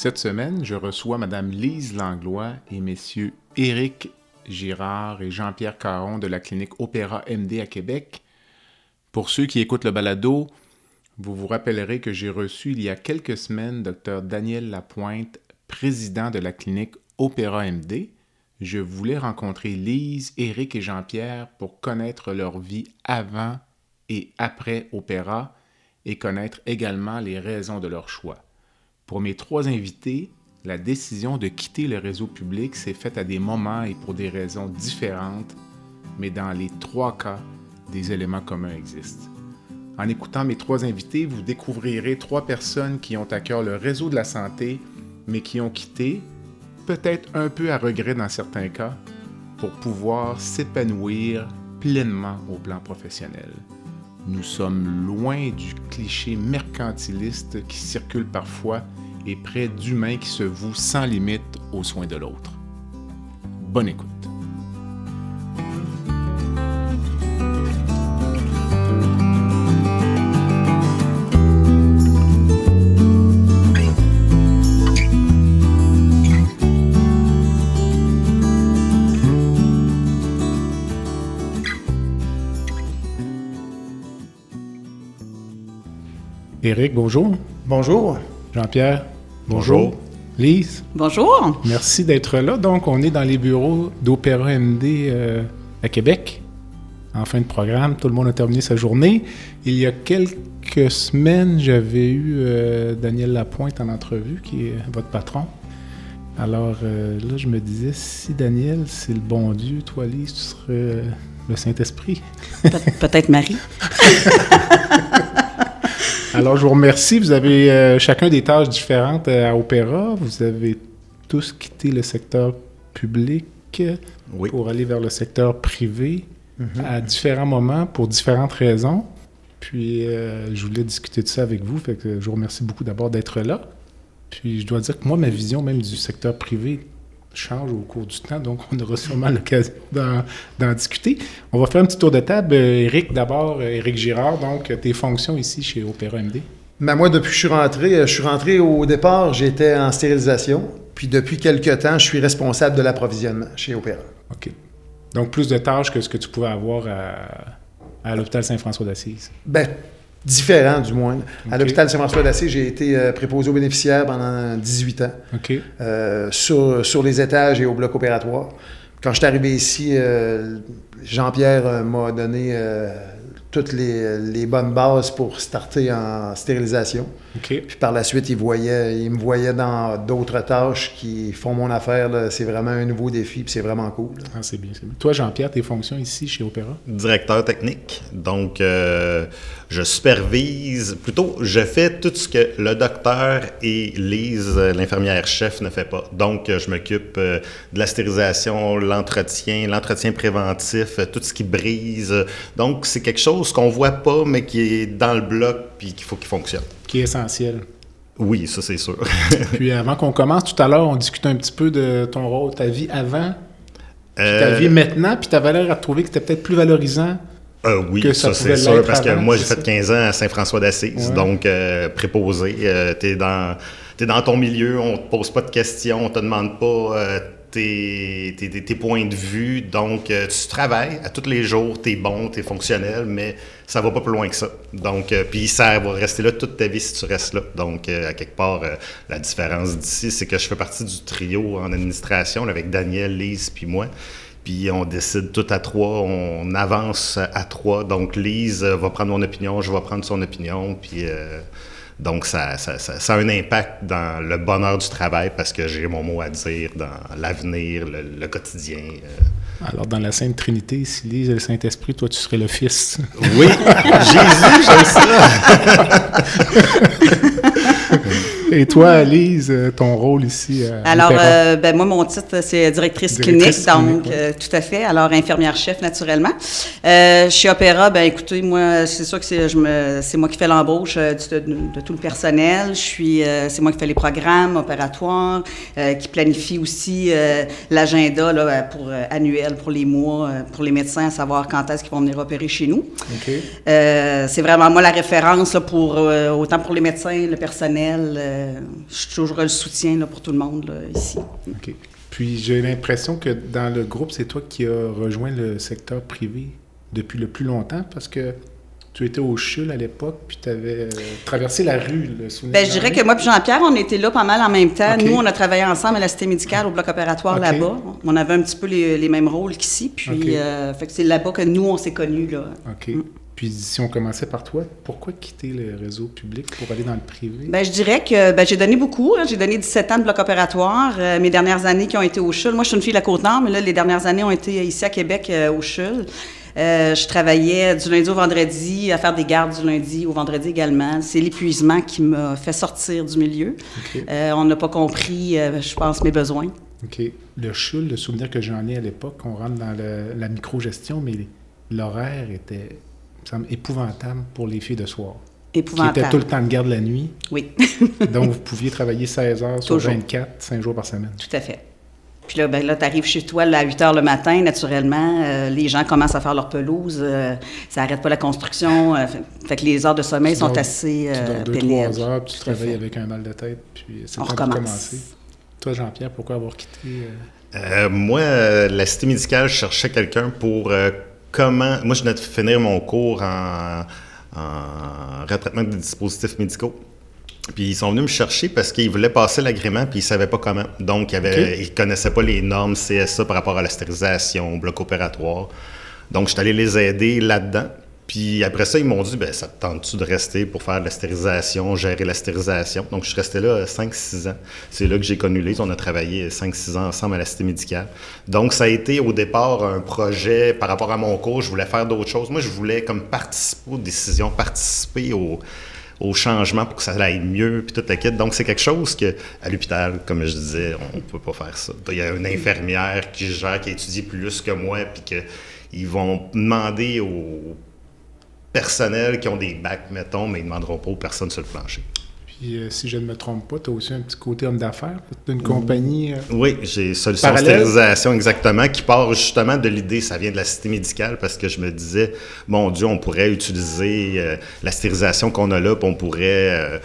Cette semaine, je reçois Mme Lise Langlois et messieurs Éric Girard et Jean-Pierre Caron de la clinique Opéra MD à Québec. Pour ceux qui écoutent le balado, vous vous rappellerez que j'ai reçu il y a quelques semaines Dr Daniel Lapointe, président de la clinique Opéra MD. Je voulais rencontrer Lise, Éric et Jean-Pierre pour connaître leur vie avant et après Opéra et connaître également les raisons de leur choix. Pour mes trois invités, la décision de quitter le réseau public s'est faite à des moments et pour des raisons différentes, mais dans les trois cas, des éléments communs existent. En écoutant mes trois invités, vous découvrirez trois personnes qui ont à cœur le réseau de la santé, mais qui ont quitté, peut-être un peu à regret dans certains cas, pour pouvoir s'épanouir pleinement au plan professionnel. Nous sommes loin du cliché mercantiliste qui circule parfois et près d'humains qui se vouent sans limite aux soins de l'autre. Bonne écoute. Éric, bonjour. Bonjour. Jean-Pierre. Bonjour. Lise. Bonjour. Merci d'être là. Donc, on est dans les bureaux d'Opéra MD euh, à Québec. En fin de programme, tout le monde a terminé sa journée. Il y a quelques semaines, j'avais eu euh, Daniel Lapointe en entrevue, qui est votre patron. Alors euh, là, je me disais, si Daniel, c'est le bon Dieu, toi, Lise, tu serais le Saint-Esprit. Peut-être Marie. Alors, je vous remercie. Vous avez euh, chacun des tâches différentes euh, à Opéra. Vous avez tous quitté le secteur public pour aller vers le secteur privé Mhm. à différents moments pour différentes raisons. Puis, euh, je voulais discuter de ça avec vous. Fait que je vous remercie beaucoup d'abord d'être là. Puis, je dois dire que moi, ma vision même du secteur privé change au cours du temps, donc on aura sûrement l'occasion d'en, discuter. On va faire un petit tour de table. Euh, Éric, d'abord, euh, Éric Girard, donc tes fonctions ici chez Opéra MD. Ben, moi, depuis que je suis rentré, euh, je suis rentré au départ, j'étais en stérilisation. Puis depuis quelques temps, je suis responsable de l'approvisionnement chez Opéra. OK. Donc, plus de tâches que ce que tu pouvais avoir à, à l'hôpital Saint-François d'Assise. Ben, différent du moins. À l'hôpital Saint-François d'Assise, j'ai été euh, préposé aux bénéficiaires pendant 18 ans, euh, sur, sur les étages et au bloc opératoire. Quand je suis arrivé ici, euh, Jean-Pierre m'a donné toutes les, les bonnes bases pour starter en stérilisation. Puis par la suite, il, voyait, il me voyait dans d'autres tâches qui font mon affaire. C'est vraiment un nouveau défi, puis c'est vraiment cool. Ah, c'est bien, c'est bien. Toi, Jean-Pierre, tes fonctions ici chez Opéra? Directeur technique. Donc, euh, je supervise, plutôt, je fais tout ce que le docteur et Lise, euh, l'infirmière-chef, ne fait pas. Donc, euh, je m'occupe de la stérilisation, l'entretien, l'entretien préventif, tout ce qui brise. Donc, c'est quelque chose qu'on voit pas, mais qui est dans le bloc, puis qu'il faut qu'il fonctionne. Qui est essentiel. Oui, ça, c'est sûr. Puis avant qu'on commence, tout à l'heure, on discutait un petit peu de ton rôle, ta vie avant, puis ta Euh, vie maintenant, puis tu avais l'air à trouver que c'était peut-être plus valorisant. Euh, oui, que ça ça, c'est sûr, parce que avant, moi, j'ai fait ça? 15 ans à Saint-François d'Assise, Ouais. donc euh, préposé. Euh, t'es dans, t'es dans ton milieu, on te pose pas de questions, on te demande pas euh, tes, tes, tes- points de vue, donc euh, tu travailles à tous les jours, t'es bon, t'es fonctionnel, mais ça va pas plus loin que ça. Donc, euh, puis ça va rester là toute ta vie si tu restes là. Donc, euh, à quelque part, euh, la différence d'ici, c'est que je fais partie du trio en administration là, avec Daniel, Lise, puis moi. Puis on décide tout à trois, on avance à trois. Donc Lise va prendre mon opinion, je vais prendre son opinion. Puis euh, donc ça, ça, ça- ça a un impact dans le bonheur du travail parce que j'ai mon mot à dire dans l'avenir, le, le quotidien. euh. Alors, dans la Sainte Trinité, si Lise et le Saint-Esprit, toi, tu serais le Fils. Oui, Jésus, j'aime ça. Et toi, Lise, ton rôle ici à Alors, euh, ben, moi, mon titre, c'est directrice, clinique, donc euh, tout à fait. Alors, infirmière-chef, naturellement. Euh, chez Opéra, ben écoutez, moi, c'est sûr que c'est, je me, c'est moi qui fais l'embauche de, de, tout le personnel. Je suis, c'est moi qui fais les programmes opératoires, qui planifie aussi l'agenda là, pour annuel pour les mois, pour les médecins, à savoir quand est-ce qu'ils vont venir opérer chez nous. c'est vraiment moi la référence là, pour autant pour les médecins, le personnel. Je suis toujours le soutien là, pour tout le monde ici. OK. Puis j'ai l'impression que dans le groupe, c'est toi qui as rejoint le secteur privé depuis le plus longtemps parce que tu étais au CHUL à l'époque, puis tu avais euh, traversé la rue, le souvenir. Bien, je dirais que moi et Jean-Pierre, on était là pas mal en même temps. Nous, on a travaillé ensemble à la Cité médicale, au bloc opératoire là-bas. On avait un petit peu les, mêmes rôles qu'ici. Puis, euh, fait que c'est là-bas que nous, on s'est connus. Là. OK. Mm. Puis si on commençait par toi, pourquoi quitter le réseau public pour aller dans le privé? Bien, je dirais que ben, j'ai donné beaucoup. J'ai donné 17 ans de bloc opératoire. Euh, mes dernières années qui ont été au CHUL. Moi, je suis une fille de la Côte-Nord, mais là, les dernières années ont été ici à Québec euh, au CHUL. Euh, je travaillais du lundi au vendredi, à faire des gardes du lundi au vendredi également. C'est l'épuisement qui m'a fait sortir du milieu. on n'a pas compris, je pense, mes besoins. OK. Le CHUL, le souvenir que j'en ai à l'époque, on rentre dans la micro-gestion, mais l'horaire était semble épouvantable pour les filles de soir. Épouvantable. Qui étaient tout le temps de garde la nuit. Oui. Donc, vous pouviez travailler 16 heures sur 24, 5 jours par semaine. Tout à fait. Puis là, ben là tu arrives chez toi à 8 heures le matin, naturellement. Euh, les gens commencent à faire leur pelouse. Euh, ça n'arrête pas la construction. Euh, fait, que les heures de sommeil sont assez tu dors 2, 3 heures, puis tu travailles avec un mal de tête, puis c'est temps de commencer. Toi, Jean-Pierre, pourquoi avoir quitté... moi, la cité médicale, je cherchais quelqu'un pour comment. Moi, je venais de finir mon cours en, en retraitement des dispositifs médicaux. Puis ils sont venus me chercher parce qu'ils voulaient passer l'agrément puis ils savaient pas comment. Donc, ils, ne connaissaient pas les normes CSA par rapport à la stérilisation, au bloc opératoire. Donc, je suis allé les aider là-dedans. Puis après ça, ils m'ont dit, ben, ça te tente-tu de rester pour faire la stérilisation, gérer la stérilisation? Donc, je suis resté là 5-6 ans. C'est là que j'ai connu les. On a travaillé 5-6 ans ensemble à la cité médicale. Donc, ça a été au départ un projet par rapport à mon cours. Je voulais faire d'autres choses. Moi, je voulais comme participer aux décisions, participer au, au changement pour que ça aille mieux, puis toute la quête. Donc, c'est quelque chose que à l'hôpital, comme je disais, on ne peut pas faire ça. Il y a une infirmière qui gère, qui étudie plus que moi, puis qu'ils vont demander aux personnels qui ont des bacs, mettons, mais ils ne demanderont pas aux personnes sur le plancher. Puis, euh, si je ne me trompe pas, tu as aussi un petit côté homme d'affaires d'une compagnie. Euh, oui, j'ai Solution Stérilisation, exactement, qui part justement de l'idée, ça vient de la cité médicale, parce que je me disais, mon Dieu, on pourrait utiliser euh, la stérilisation qu'on a là, puis on pourrait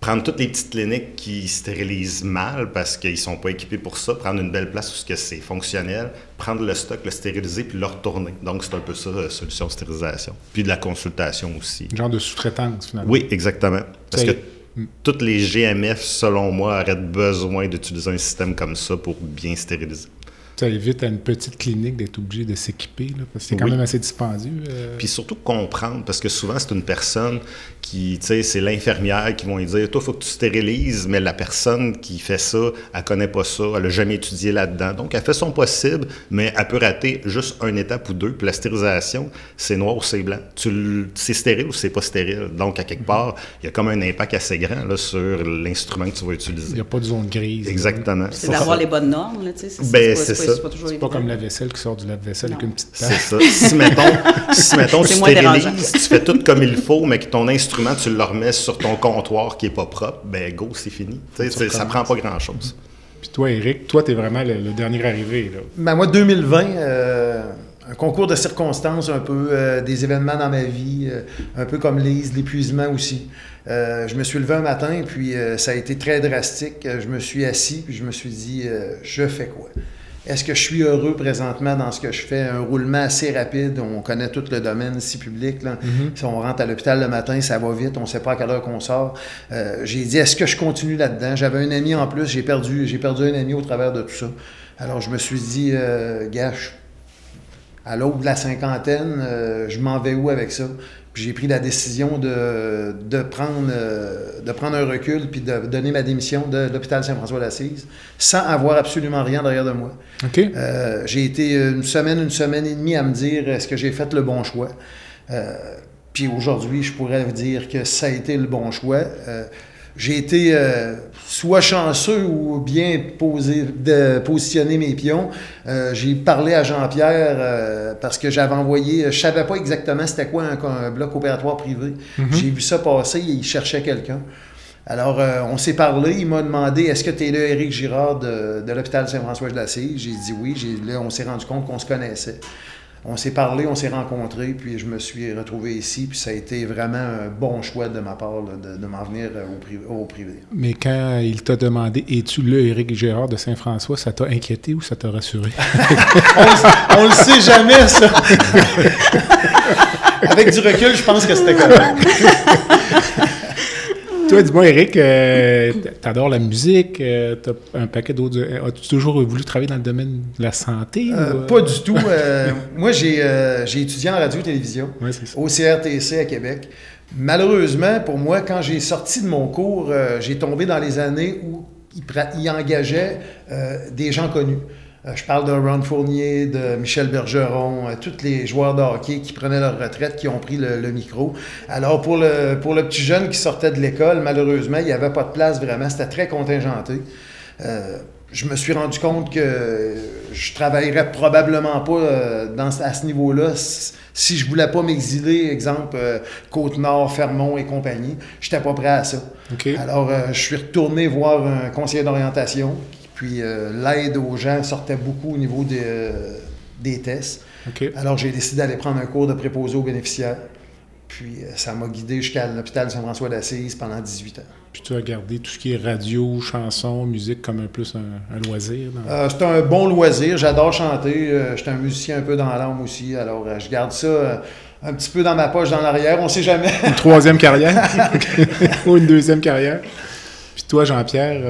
prendre toutes les petites cliniques qui stérilisent mal parce qu'ils ne sont pas équipés pour ça, prendre une belle place où c'est fonctionnel, prendre le stock, le stériliser, puis le retourner. Donc, c'est un peu ça, la solution stérilisation. Puis de la consultation aussi. Genre de sous-traitance, finalement. Oui, exactement. Parce que toutes les GMF, selon moi, auraient besoin d'utiliser un système comme ça pour bien stériliser ça évite à une petite clinique d'être obligé de s'équiper, parce que c'est quand même assez dispendieux. Euh. Puis surtout comprendre, parce que souvent, c'est une personne qui, tu sais, c'est l'infirmière qui vont lui dire Toi, il faut que tu stérilises, mais la personne qui fait ça, elle connaît pas ça, elle n'a jamais étudié là-dedans. Donc, elle fait son possible, mais elle peut rater juste une étape ou deux. Puis la stérilisation, c'est noir ou c'est blanc. C'est stérile ou c'est pas stérile. Donc, à quelque part, il y a comme un impact assez grand là, sur l'instrument que tu vas utiliser. Il n'y a pas de zone grise. Exactement. C'est d'avoir les bonnes normes, tu sais. C'est ça. C'est pas, comme la vaisselle qui sort du lave-vaisselle avec une petite tasse. C'est ça. Si, mettons, si, mettons tu stérilises, tu fais tout comme il faut, mais que ton instrument, tu le remets sur ton comptoir qui est pas propre, ben go, c'est fini. Ça, ça prend pas grand-chose. Puis toi, Eric, toi, tu es vraiment le, dernier arrivé. Là. Ben, moi, 2020, euh, un concours de circonstances un peu, euh, des événements dans ma vie, euh, un peu comme Lise, l'épuisement aussi. je me suis levé un matin, et puis ça a été très drastique. Je me suis assis, puis je me suis dit, je fais quoi? Est-ce que je suis heureux présentement dans ce que je fais? Un roulement assez rapide, on connaît tout le domaine ici public. Là. Mm-hmm. Si on rentre à l'hôpital le matin, ça va vite, on ne sait pas à quelle heure qu'on sort. Euh, j'ai dit, est-ce que je continue là-dedans? J'avais un ami en plus, j'ai perdu, j'ai perdu un ami au travers de tout ça. Alors je me suis dit, euh, gâche, à l'aube de la cinquantaine, euh, je m'en vais où avec ça? j'ai pris la décision de, de, prendre, euh, de prendre un recul puis de donner ma démission de l'hôpital Saint-François d'Assise sans avoir absolument rien derrière de moi. Euh, j'ai été une semaine, une semaine et demie à me dire est-ce que j'ai fait le bon choix? Puis aujourd'hui, je pourrais dire que ça a été le bon choix. J'ai été euh, soit chanceux ou bien posé, de positionner mes pions. Euh, j'ai parlé à Jean-Pierre euh, parce que j'avais envoyé, je savais pas exactement c'était quoi un, bloc opératoire privé. Mhm. J'ai vu ça passer, il cherchait quelqu'un. Alors, on s'est parlé. Il m'a demandé Est-ce que tu es là, Éric Girard, de, de l'hôpital Saint-François de la J'ai dit oui. Là, on s'est rendu compte qu'on se connaissait on s'est parlé, on s'est rencontrés, puis je me suis retrouvé ici, puis ça a été vraiment un bon choix de ma part de, m'en venir au privé, Mais quand il t'a demandé Es-tu le Éric Gérard de Saint-François, ça t'a inquiété ou ça t'a rassuré? On, le sait jamais, ça. Avec du recul, je pense que c'était correct. Toi, dis-moi, Eric, euh, tu adores la musique, euh, tu as un paquet d'autres. Euh, as-tu toujours voulu travailler dans le domaine de la santé? Pas du tout. moi, j'ai étudié en radio-télévision au CRTC à Québec. Malheureusement, pour moi, quand j'ai sorti de mon cours, j'ai tombé dans les années où il, il engageait des gens connus. Euh, je parle de Ron Fournier, de Michel Bergeron, euh, tous les joueurs de hockey qui prenaient leur retraite, qui ont pris le, micro. Alors, pour le, pour le petit jeune qui sortait de l'école, malheureusement, il n'y avait pas de place vraiment. C'était très contingenté. Euh, je me suis rendu compte que je travaillerais probablement pas dans, à ce niveau-là si je voulais pas m'exiler, exemple, Côte-Nord, Fermont et compagnie. Je n'étais pas prêt à ça. Alors, je suis retourné voir un conseiller d'orientation puis euh, l'aide aux gens sortait beaucoup au niveau des, euh, des tests. Alors j'ai décidé d'aller prendre un cours de préposé aux bénéficiaires. Puis euh, ça m'a guidé jusqu'à l'hôpital Saint-François d'Assise pendant 18 ans. Puis tu as gardé tout ce qui est radio, chanson, musique comme un plus un, loisir? c'est un bon loisir. J'adore chanter. J'étais un musicien un peu dans l'âme aussi. Alors je garde ça un petit peu dans ma poche dans l'arrière. On ne sait jamais. une troisième carrière? Ou une deuxième carrière? Puis toi, Jean-Pierre,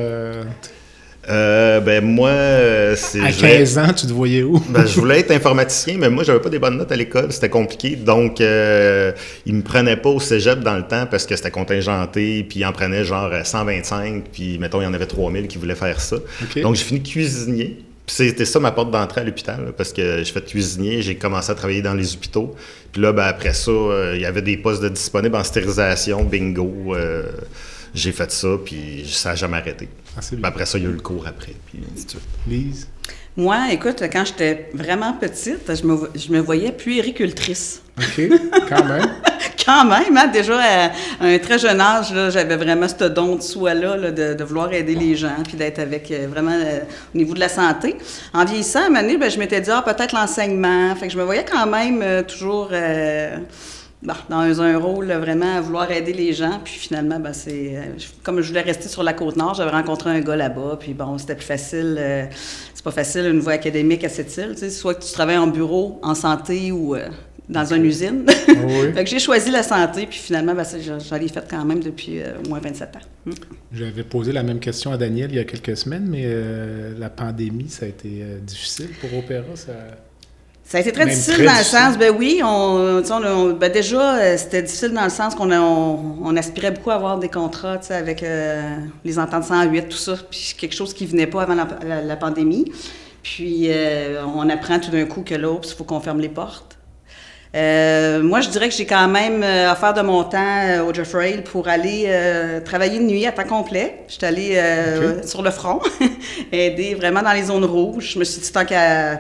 euh, ben moi, euh, c'est. À 15 ans, tu te voyais où? ben, je voulais être informaticien, mais moi, j'avais pas des bonnes notes à l'école, c'était compliqué. Donc, euh, ils me prenaient pas au cégep dans le temps parce que c'était contingenté, puis ils en prenaient genre 125, puis mettons, il y en avait 3000 qui voulaient faire ça. Donc, j'ai fini cuisinier. C'était ça ma porte d'entrée à l'hôpital, parce que je fais cuisinier, j'ai commencé à travailler dans les hôpitaux. Puis là, ben, après ça, euh, il y avait des postes de disponibles en stérilisation, bingo. J'ai fait ça, puis ça n'a jamais arrêté. Ah, après ça, il y a eu le cours après. Puis, Lise? Moi, écoute, quand j'étais vraiment petite, je me, je me voyais puéricultrice. OK, quand même. quand même, hein? déjà à un très jeune âge, j'avais vraiment ce don de soi-là de, vouloir aider les gens, puis d'être avec euh, vraiment euh, au niveau de la santé. En vieillissant, à un moment donné, ben, je m'étais dit, ah, peut-être l'enseignement. Fait que je me voyais quand même euh, toujours dans un, rôle vraiment à vouloir aider les gens. Puis finalement, ben, c'est euh, comme je voulais rester sur la côte nord, j'avais rencontré un gars là-bas. Puis bon, c'était plus facile. Euh, c'est pas facile une voie académique à cette île. Soit que tu travailles en bureau, en santé ou euh, dans une usine. Ah fait que j'ai choisi la santé. Puis finalement, ben, j'en ai fait quand même depuis au moins 27 ans. Hmm. J'avais posé la même question à Daniel il y a quelques semaines, mais la pandémie, ça a été difficile pour Opéra. Ça... Ça a été très difficile dans le sens, ben oui, on, ben déjà, euh, c'était difficile dans le sens qu'on on, aspirait beaucoup à avoir des contrats avec euh, les ententes 108, tout ça, puis quelque chose qui venait pas avant la, pandémie. Puis euh, on apprend tout d'un coup que là, il faut qu'on ferme les portes. moi, je dirais que j'ai quand même offert de mon temps au Jeffrey pour aller travailler de nuit à temps complet. J'étais allée sur le front, aider vraiment dans les zones rouges. Je me suis dit, tant qu'à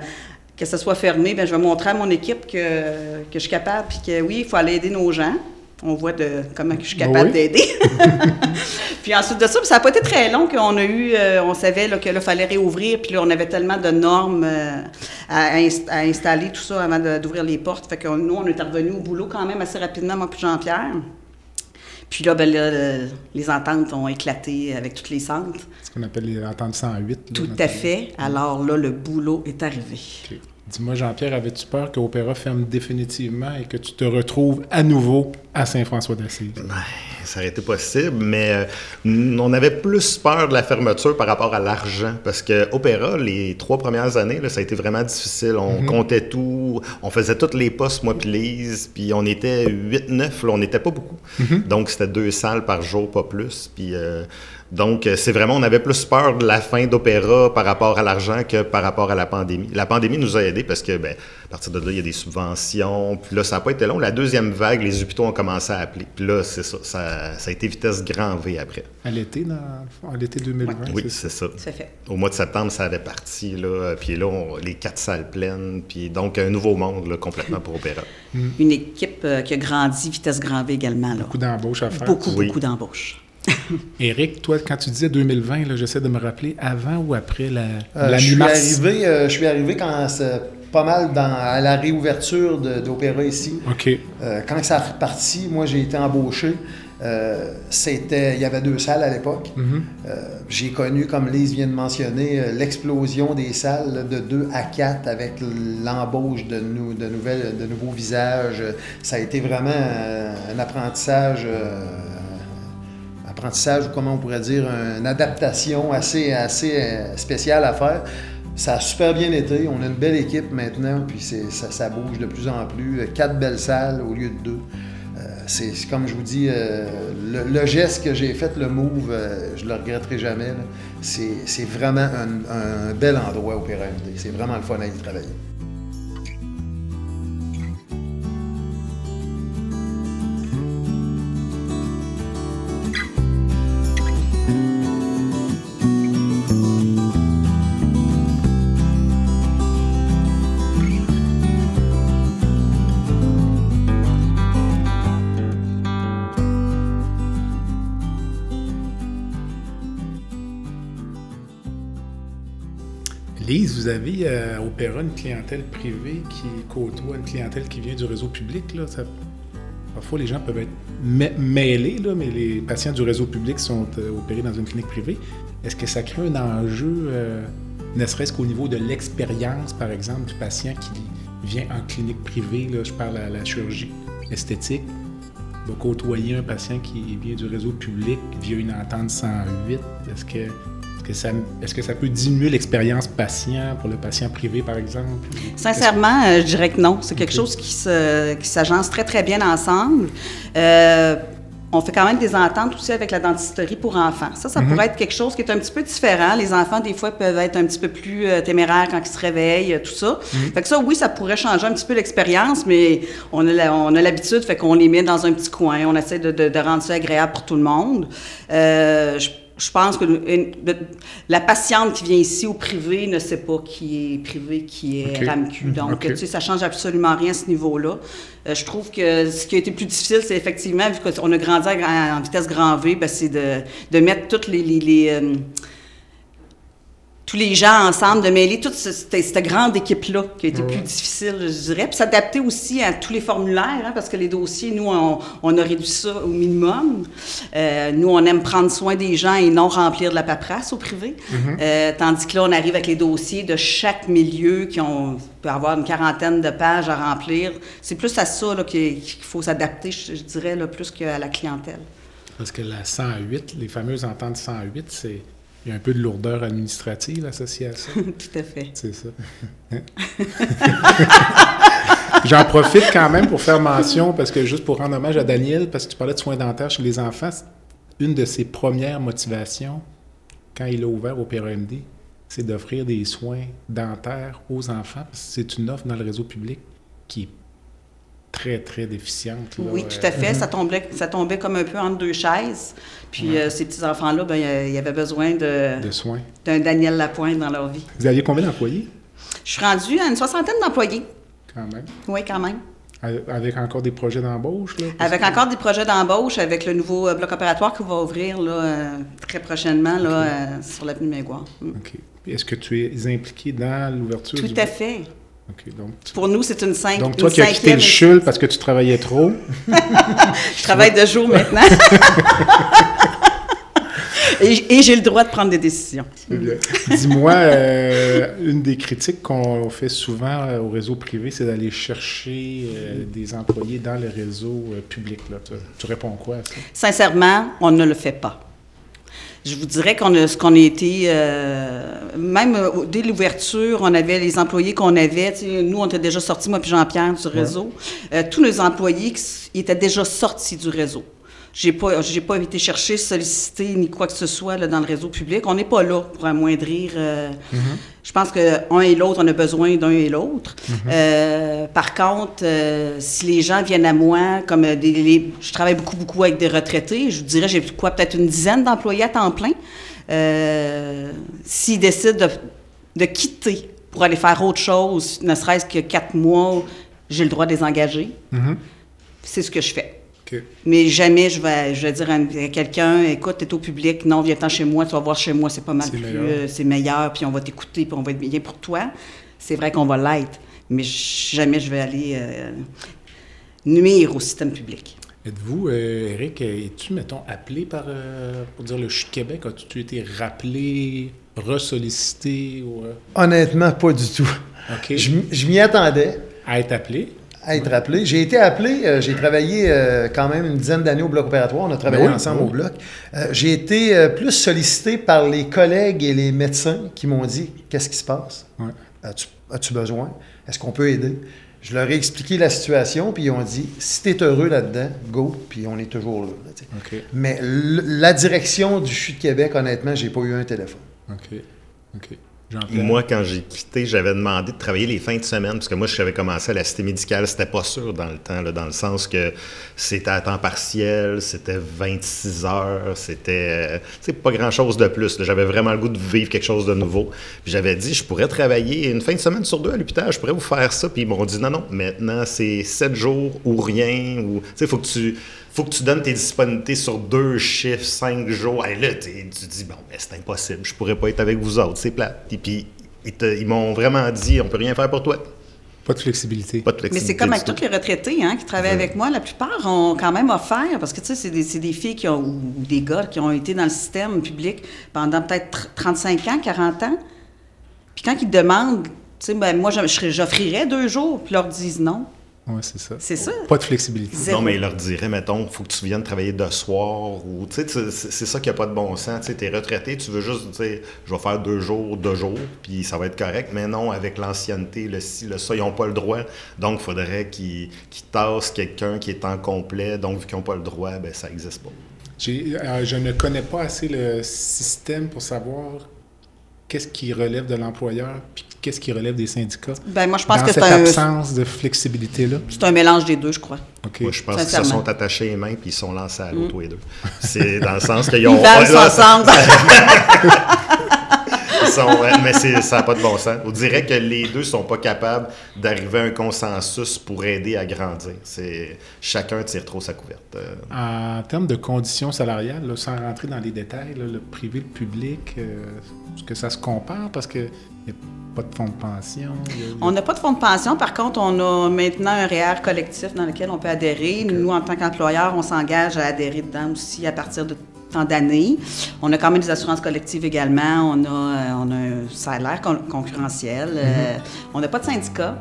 que ce soit fermé, bien, je vais montrer à mon équipe que, que je suis capable, puis que oui, il faut aller aider nos gens. On voit de comment je suis capable d'aider. puis ensuite de ça, ça n'a pas été très long qu'on a eu, euh, on savait là, que là, fallait réouvrir, puis là, on avait tellement de normes euh, à, installer, tout ça, avant d'ouvrir les portes. Fait que nous, on est revenu au boulot quand même assez rapidement, moi puis Jean-Pierre. Puis là, ben les ententes ont éclaté avec toutes les centres. Ce qu'on appelle les ententes 108. Tout à fait. Alors là, le boulot est arrivé. Dis-moi, Jean-Pierre, avais-tu peur que Opéra ferme définitivement et que tu te retrouves à nouveau à Saint-François d'Assise? Ben, ça aurait été possible, mais euh, on avait plus peur de la fermeture par rapport à l'argent. Parce que Opéra, les trois premières années, ça a été vraiment difficile. On mhm. comptait tout, on faisait toutes les postes, moi puis Lise, puis on était 8-9, on n'était pas beaucoup. Mhm. Donc, c'était deux salles par jour, pas plus. Puis. Euh, donc, euh, c'est vraiment, on avait plus peur de la fin d'opéra par rapport à l'argent que par rapport à la pandémie. La pandémie nous a aidés parce que, ben, à partir de là, il y a des subventions. Puis là, ça n'a pas été long. La deuxième vague, les hôpitaux ont commencé à appeler. Puis là, c'est ça, ça, ça a été vitesse grand V après. À l'été, dans le fond, à l'été 2020. Oui, c'est ça? À fait. Au mois de septembre, ça avait parti, là, puis là, on- les quatre salles pleines, puis donc un nouveau monde là, complètement pour Opéra. Une équipe euh, qui a grandi, vitesse grand V également. Là. Beaucoup d'embauches à faire. Beaucoup, Oui. beaucoup d'embauches. Éric, toi, quand tu disais 2020, là, j'essaie de me rappeler avant ou après la, Euh, la je, suis arrivé, euh, je suis arrivé quand c'est pas mal dans, à la réouverture d'Opéra ici. OK. Euh, quand ça a reparti, moi j'ai été embauché. Euh, c'était, il y avait deux salles à l'époque. Mhm. Euh, j'ai connu, comme Lise vient de mentionner, l'explosion des salles là, de 2 à 4 avec l'embauche de, nou- de, nouvelles, de nouveaux visages. Ça a été vraiment un apprentissage, apprentissage ou comment on pourrait dire, une adaptation assez, assez euh, spéciale à faire. Ça a super bien été. On a une belle équipe maintenant, puis ça, ça bouge de plus en plus. Quatre belles salles au lieu de deux. Euh, c'est comme je vous dis, euh, le, geste que j'ai fait, le move, euh, je le regretterai jamais. C'est vraiment un, un bel endroit au PRMD. C'est vraiment le fun à y travailler. Vous avez euh, Opéra une clientèle privée qui côtoie une clientèle qui vient du réseau public. Ça- parfois, les gens peuvent être mê- mêlés, mais les patients du réseau public sont euh, opérés dans une clinique privée. Est-ce que ça crée un enjeu, euh, ne serait-ce qu'au niveau de l'expérience, par exemple, du patient qui vient en clinique privée, je parle à la chirurgie esthétique, va côtoyer un patient qui vient du réseau public via une entente 108? Est-ce que, que, ça, est-ce que ça peut diminuer l'expérience patient pour le patient privé, par exemple? Sincèrement, euh, je dirais que non. C'est quelque chose qui se- qui s'agence très, très bien ensemble. Euh, on fait quand même des ententes aussi avec la dentisterie pour enfants. Ça, ça pourrait être quelque chose qui est un petit peu différent. Les enfants, des fois, peuvent être un petit peu plus euh, téméraires quand ils se réveillent, euh, tout ça. Fait que ça, oui, ça pourrait changer un petit peu l'expérience, mais on a la- on a l'habitude, fait qu'on les met dans un petit coin. On essaie de, de- de rendre ça agréable pour tout le monde. Euh, je, je pense que une- de- la patiente qui vient ici au privé ne sait pas qui est privé, qui est Ok. RAMQ. Donc, tu sais, ça change absolument rien à ce niveau-là. Euh, je trouve que ce qui a été plus difficile, c'est effectivement, vu qu'on a grandi en, en vitesse grand V, ben, c'est de, de mettre toutes les... les- les, euh, tous les gens ensemble, de mêler toute ce- cette, cette grande équipe-là qui a été plus difficile, je dirais. Puis s'adapter aussi à tous les formulaires, hein, parce que les dossiers, nous, on, on a réduit ça au minimum. Euh, nous, on aime prendre soin des gens et non remplir de la paperasse au privé. Euh, tandis que là, on arrive avec les dossiers de chaque milieu qui ont peut avoir une quarantaine de pages à remplir. C'est plus à ça là, qu'il qu'il faut s'adapter, je, je dirais, là, plus qu'à la clientèle. Parce que la 108, les fameuses ententes 108, c'est... Il y a un peu de lourdeur administrative associée à ça. Tout à fait. C'est ça. J'en profite quand même pour faire mention, parce que juste pour rendre hommage à Daniel, parce que tu parlais de soins dentaires chez les enfants, une de ses premières motivations, quand il a ouvert au PRMD, c'est d'offrir des soins dentaires aux enfants, parce que c'est une offre dans le réseau public qui est très, très déficiente. là. Oui, tout à Euh, fait. Ça, tombait, ça tombait comme un peu entre deux chaises. Puis euh, ces petits-enfants-là, ben, il y avait besoin de- de soins. d'un Daniel Lapointe dans leur vie. Vous aviez combien d'employés, Je suis rendue à une soixantaine d'employés. quand même? Oui, quand même. Avec encore des projets d'embauche, là? Avec que- encore des projets d'embauche avec le nouveau euh, bloc opératoire qui va ouvrir là, euh, très prochainement là, euh, sur l'avenue Mégoire. Mm. OK. Est-ce que tu es impliqué dans l'ouverture Tout du... à fait. Donc... tu- Pour nous, c'est une cinq. Donc, toi qui as quitté le CHUL parce que tu travaillais trop, Je travaille de jour maintenant. et et j'ai le droit de prendre des décisions. dis-moi, euh, une des critiques qu'on fait souvent euh, au réseau privé, c'est d'aller chercher euh, des employés dans le réseau public. Là. Tu, tu réponds quoi à ça? Sincèrement, on ne le fait pas. Je vous dirais qu'on a, ce qu'on a été, euh, même euh, dès l'ouverture, on avait les employés qu'on avait. Nous, on était déjà sortis, moi puis Jean-Pierre, du réseau. Euh, tous nos employés qui étaient déjà sortis du réseau. J'ai pas, j'ai pas été chercher, solliciter ni quoi que ce soit là, dans le réseau public. On n'est pas là pour amoindrir. euh, Je pense que un et l'autre, on a besoin d'un et l'autre. Euh, par contre, euh, si les gens viennent à moi, comme des, les- je travaille beaucoup, beaucoup avec des retraités, je vous dirais, j'ai quoi, peut-être une dizaine d'employés à temps plein. S'ils décident de, de quitter pour aller faire autre chose, ne serait-ce que quatre mois, j'ai le droit de les engager. C'est ce que je fais. Mais jamais je vais, je vais dire à quelqu'un, écoute, t'es au public, non, viens-t'en chez moi, tu vas voir chez moi, c'est pas mal C'est plus, meilleur. euh, c'est meilleur, puis on va t'écouter, puis on va être bien pour toi. C'est vrai qu'on va l'être, mais jamais je vais aller euh, nuire au système public. Êtes-vous, euh, Eric, es-tu, mettons, appelé par, euh, pour dire le Chute Québec? As-tu été rappelé, ressollicité ou, euh, Honnêtement, pas du tout. Je m'y attendais à être appelé? À être appelé. J'ai été appelé, euh, j'ai travaillé euh, quand même une dizaine d'années au bloc opératoire. On a travaillé Ben oui, ensemble oui. au bloc. Euh, j'ai été plus sollicité par les collègues et les médecins qui m'ont dit Qu'est-ce qui se passe? As-tu besoin? Est-ce qu'on peut aider? Je leur ai expliqué la situation, puis ils ont dit Si tu es heureux là-dedans, go, puis on est toujours là. Mais la direction du CHU de Québec, honnêtement, j'ai pas eu un téléphone. OK. OK. Moi, quand j'ai quitté, j'avais demandé de travailler les fins de semaine, parce que moi, j'avais commencé à la cité médicale, c'était pas sûr dans le temps, là, dans le sens que c'était à temps partiel, c'était 26 heures, c'était euh, pas grand-chose de plus. J'avais vraiment le goût de vivre quelque chose de nouveau. Puis j'avais dit, je pourrais travailler une fin de semaine sur deux à l'hôpital, je pourrais vous faire ça. Puis ils m'ont dit, non, non, maintenant, c'est 7 jours ou rien. Ou, tu sais, faut que tu faut que tu donnes tes disponibilités sur deux chiffres, cinq jours. Et là, t'es- tu dis, bon, ben, c'est impossible, je pourrais pas être avec vous autres, c'est plate. Et puis, ils, m'ont vraiment dit, on peut rien faire pour toi. Pas de flexibilité. Pas de Mais flexibilité. c'est comme avec tous les retraités hein, qui travaillent avec moi. La plupart ont quand même offert, parce que tu sais, c'est des, filles qui ont, ou des gars qui ont été dans le système public pendant peut-être tr- 35 ans, 40 ans. Puis quand ils demandent, tu sais, ben, moi, j'offrirais deux jours, puis ils leur disent non. Oui, c'est ça. C'est ça. Pas de flexibilité. Zéro. Non, mais ils leur diraient, mettons, faut que tu viennes travailler de soir ou, tu sais, tu- c'est ça qui n'a pas de bon sens. Tu t'es retraité, tu veux juste, tu sais, je vais faire deux jours, deux jours, puis ça va être correct. Mais non, avec l'ancienneté, le ci, le ça, ils n'ont pas le droit. Donc, il faudrait qu'ils qu'ils tassent quelqu'un qui est en complet. Donc, vu qu'ils n'ont pas le droit, ben ça n'existe pas. Euh, je ne connais pas assez le système pour savoir qu'est-ce qui relève de l'employeur puis qu'est-ce qui relève des syndicats. Ben, moi, je pense Dans que c'est cette un, absence de flexibilité-là? c'est un mélange des deux, je crois. Moi, je pense qu'ils se sont attachés les mains puis ils sont lancés à l'eau, tous les deux. C'est dans le sens qu'ils ont. Ils ensemble. Sont- mais c'est- ça n'a pas de bon sens. On dirait que les deux sont pas capables d'arriver à un consensus pour aider à grandir. C'est chacun tire trop sa couverte. Euh, En termes de conditions salariales, là, sans rentrer dans les détails, là, le privé, le public, euh, est-ce que ça se compare? Parce qu'il n'y a pas de fonds de pension? y a- On n'a pas de fonds de pension. Par contre, on a maintenant un REER collectif dans lequel on peut adhérer. Nous, en tant qu'employeur, on s'engage à adhérer dedans aussi à partir de tant d'années. On a quand même des assurances collectives également. On a, euh, on a un salaire con- concurrentiel. Euh, on n'a pas de syndicat.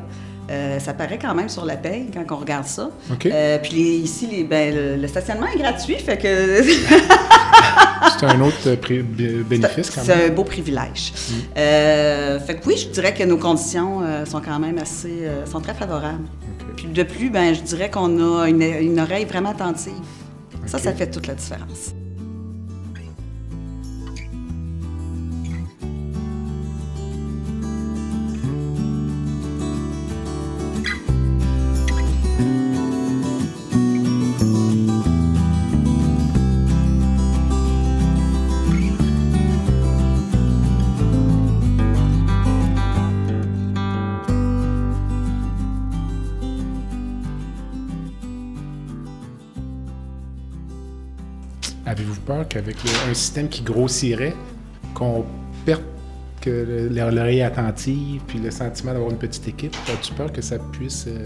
Euh, ça paraît quand même sur la paye quand on regarde ça. Euh, puis les- ici, les- ben, le, le stationnement est gratuit, fait que C'est un autre bénéfice quand c'est même. un beau privilège. Euh, fait que oui, je dirais que nos conditions sont quand même assez, sont très favorables. Puis de plus, ben, je dirais qu'on a une, une oreille vraiment attentive. Ça, ça fait toute la différence. Le- un système qui grossirait, qu'on perde que le- l'oreille attentive puis le sentiment d'avoir une petite équipe? As-tu peur que ça puisse euh,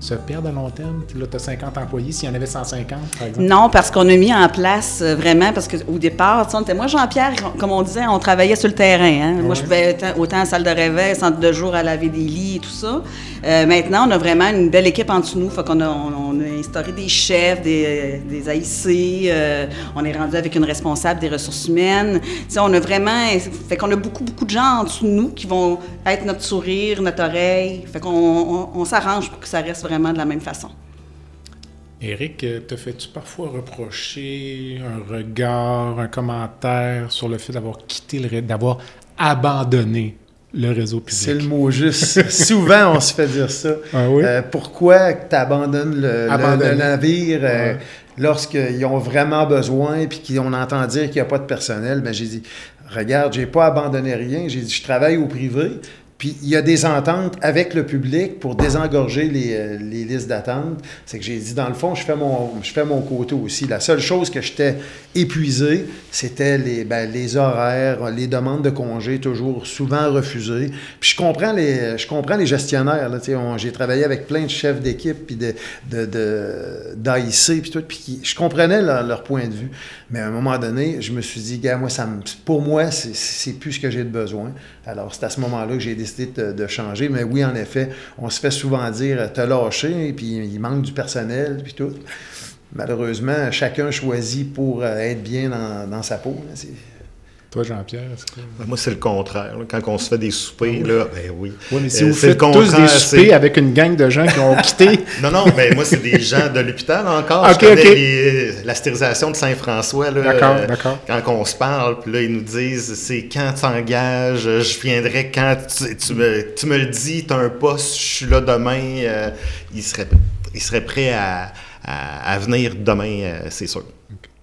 se perdre à long terme? Là, tu as 50 employés. S'il y en avait 150, par exemple? Non, parce qu'on a mis en place euh, vraiment, parce qu'au départ, on était- moi, Jean-Pierre, comme on disait, on travaillait sur le terrain. hein. Moi, je pouvais être autant en salle de réveil, centre de jour à laver des lits et tout ça. Euh, maintenant, on a vraiment une belle équipe en dessous de nous. Fait qu'on a, on, on a instauré des chefs, des, des AIC. euh, on est rendu avec une responsable des ressources humaines. Tu sais, on a vraiment... Fait qu'on a beaucoup, beaucoup de gens en dessous de nous qui vont être notre sourire, notre oreille. Fait qu'on on, on s'arrange pour que ça reste vraiment de la même façon. Euh, te fais-tu parfois reprocher un regard, un commentaire sur le fait d'avoir quitté d'avoir abandonné le réseau public? C'est le mot juste. Souvent, on se fait dire ça. Ah oui? Euh, pourquoi tu abandonnes le, le, navire euh, lorsqu'ils ont vraiment besoin puis qu'on entend dire qu'il n'y a pas de personnel? Ben, j'ai dit, regarde, j'ai pas abandonné rien. J'ai dit, je travaille au privé. Puis il y a des ententes avec le public pour désengorger les, euh, les listes d'attente. C'est que j'ai dit, dans le fond, je fais, mon, je fais mon côté aussi. La seule chose que j'étais épuisé, c'était les, ben, les horaires, les demandes de congés, toujours souvent refusées. Puis je comprends les, je comprends les gestionnaires. j'ai travaillé avec plein de chefs d'équipe, puis de, de, de puis tout. Puis je comprenais leur, point de vue. Mais à un moment donné, je me suis dit, moi, ça pour moi, c'est plus ce que j'ai de besoin. Alors, c'est à ce moment-là que j'ai décidé de, changer. Mais oui, en effet, on se fait souvent dire t'as lâché, puis il manque du personnel, puis tout. Malheureusement, chacun choisit pour euh, être bien dans sa peau. Toi, Jean-Pierre, ben, Moi, c'est le contraire. Quand on se fait des soupers, là, ben oui. Oui, mais si euh, vous faites tous des soupers avec une gang de gens qui ont quitté... non, non, mais moi, c'est des gens de l'hôpital encore. OK, OK. la stérilisation de Saint-François, là. D'accord, euh, d'accord. Quand on se parle, puis là, ils nous disent, c'est quand tu engages, je viendrai quand tu, me, tu me le dis, tu as un poste, je suis là demain. Euh, ils, seraient, ils seraient prêts à, à, venir demain, c'est sûr.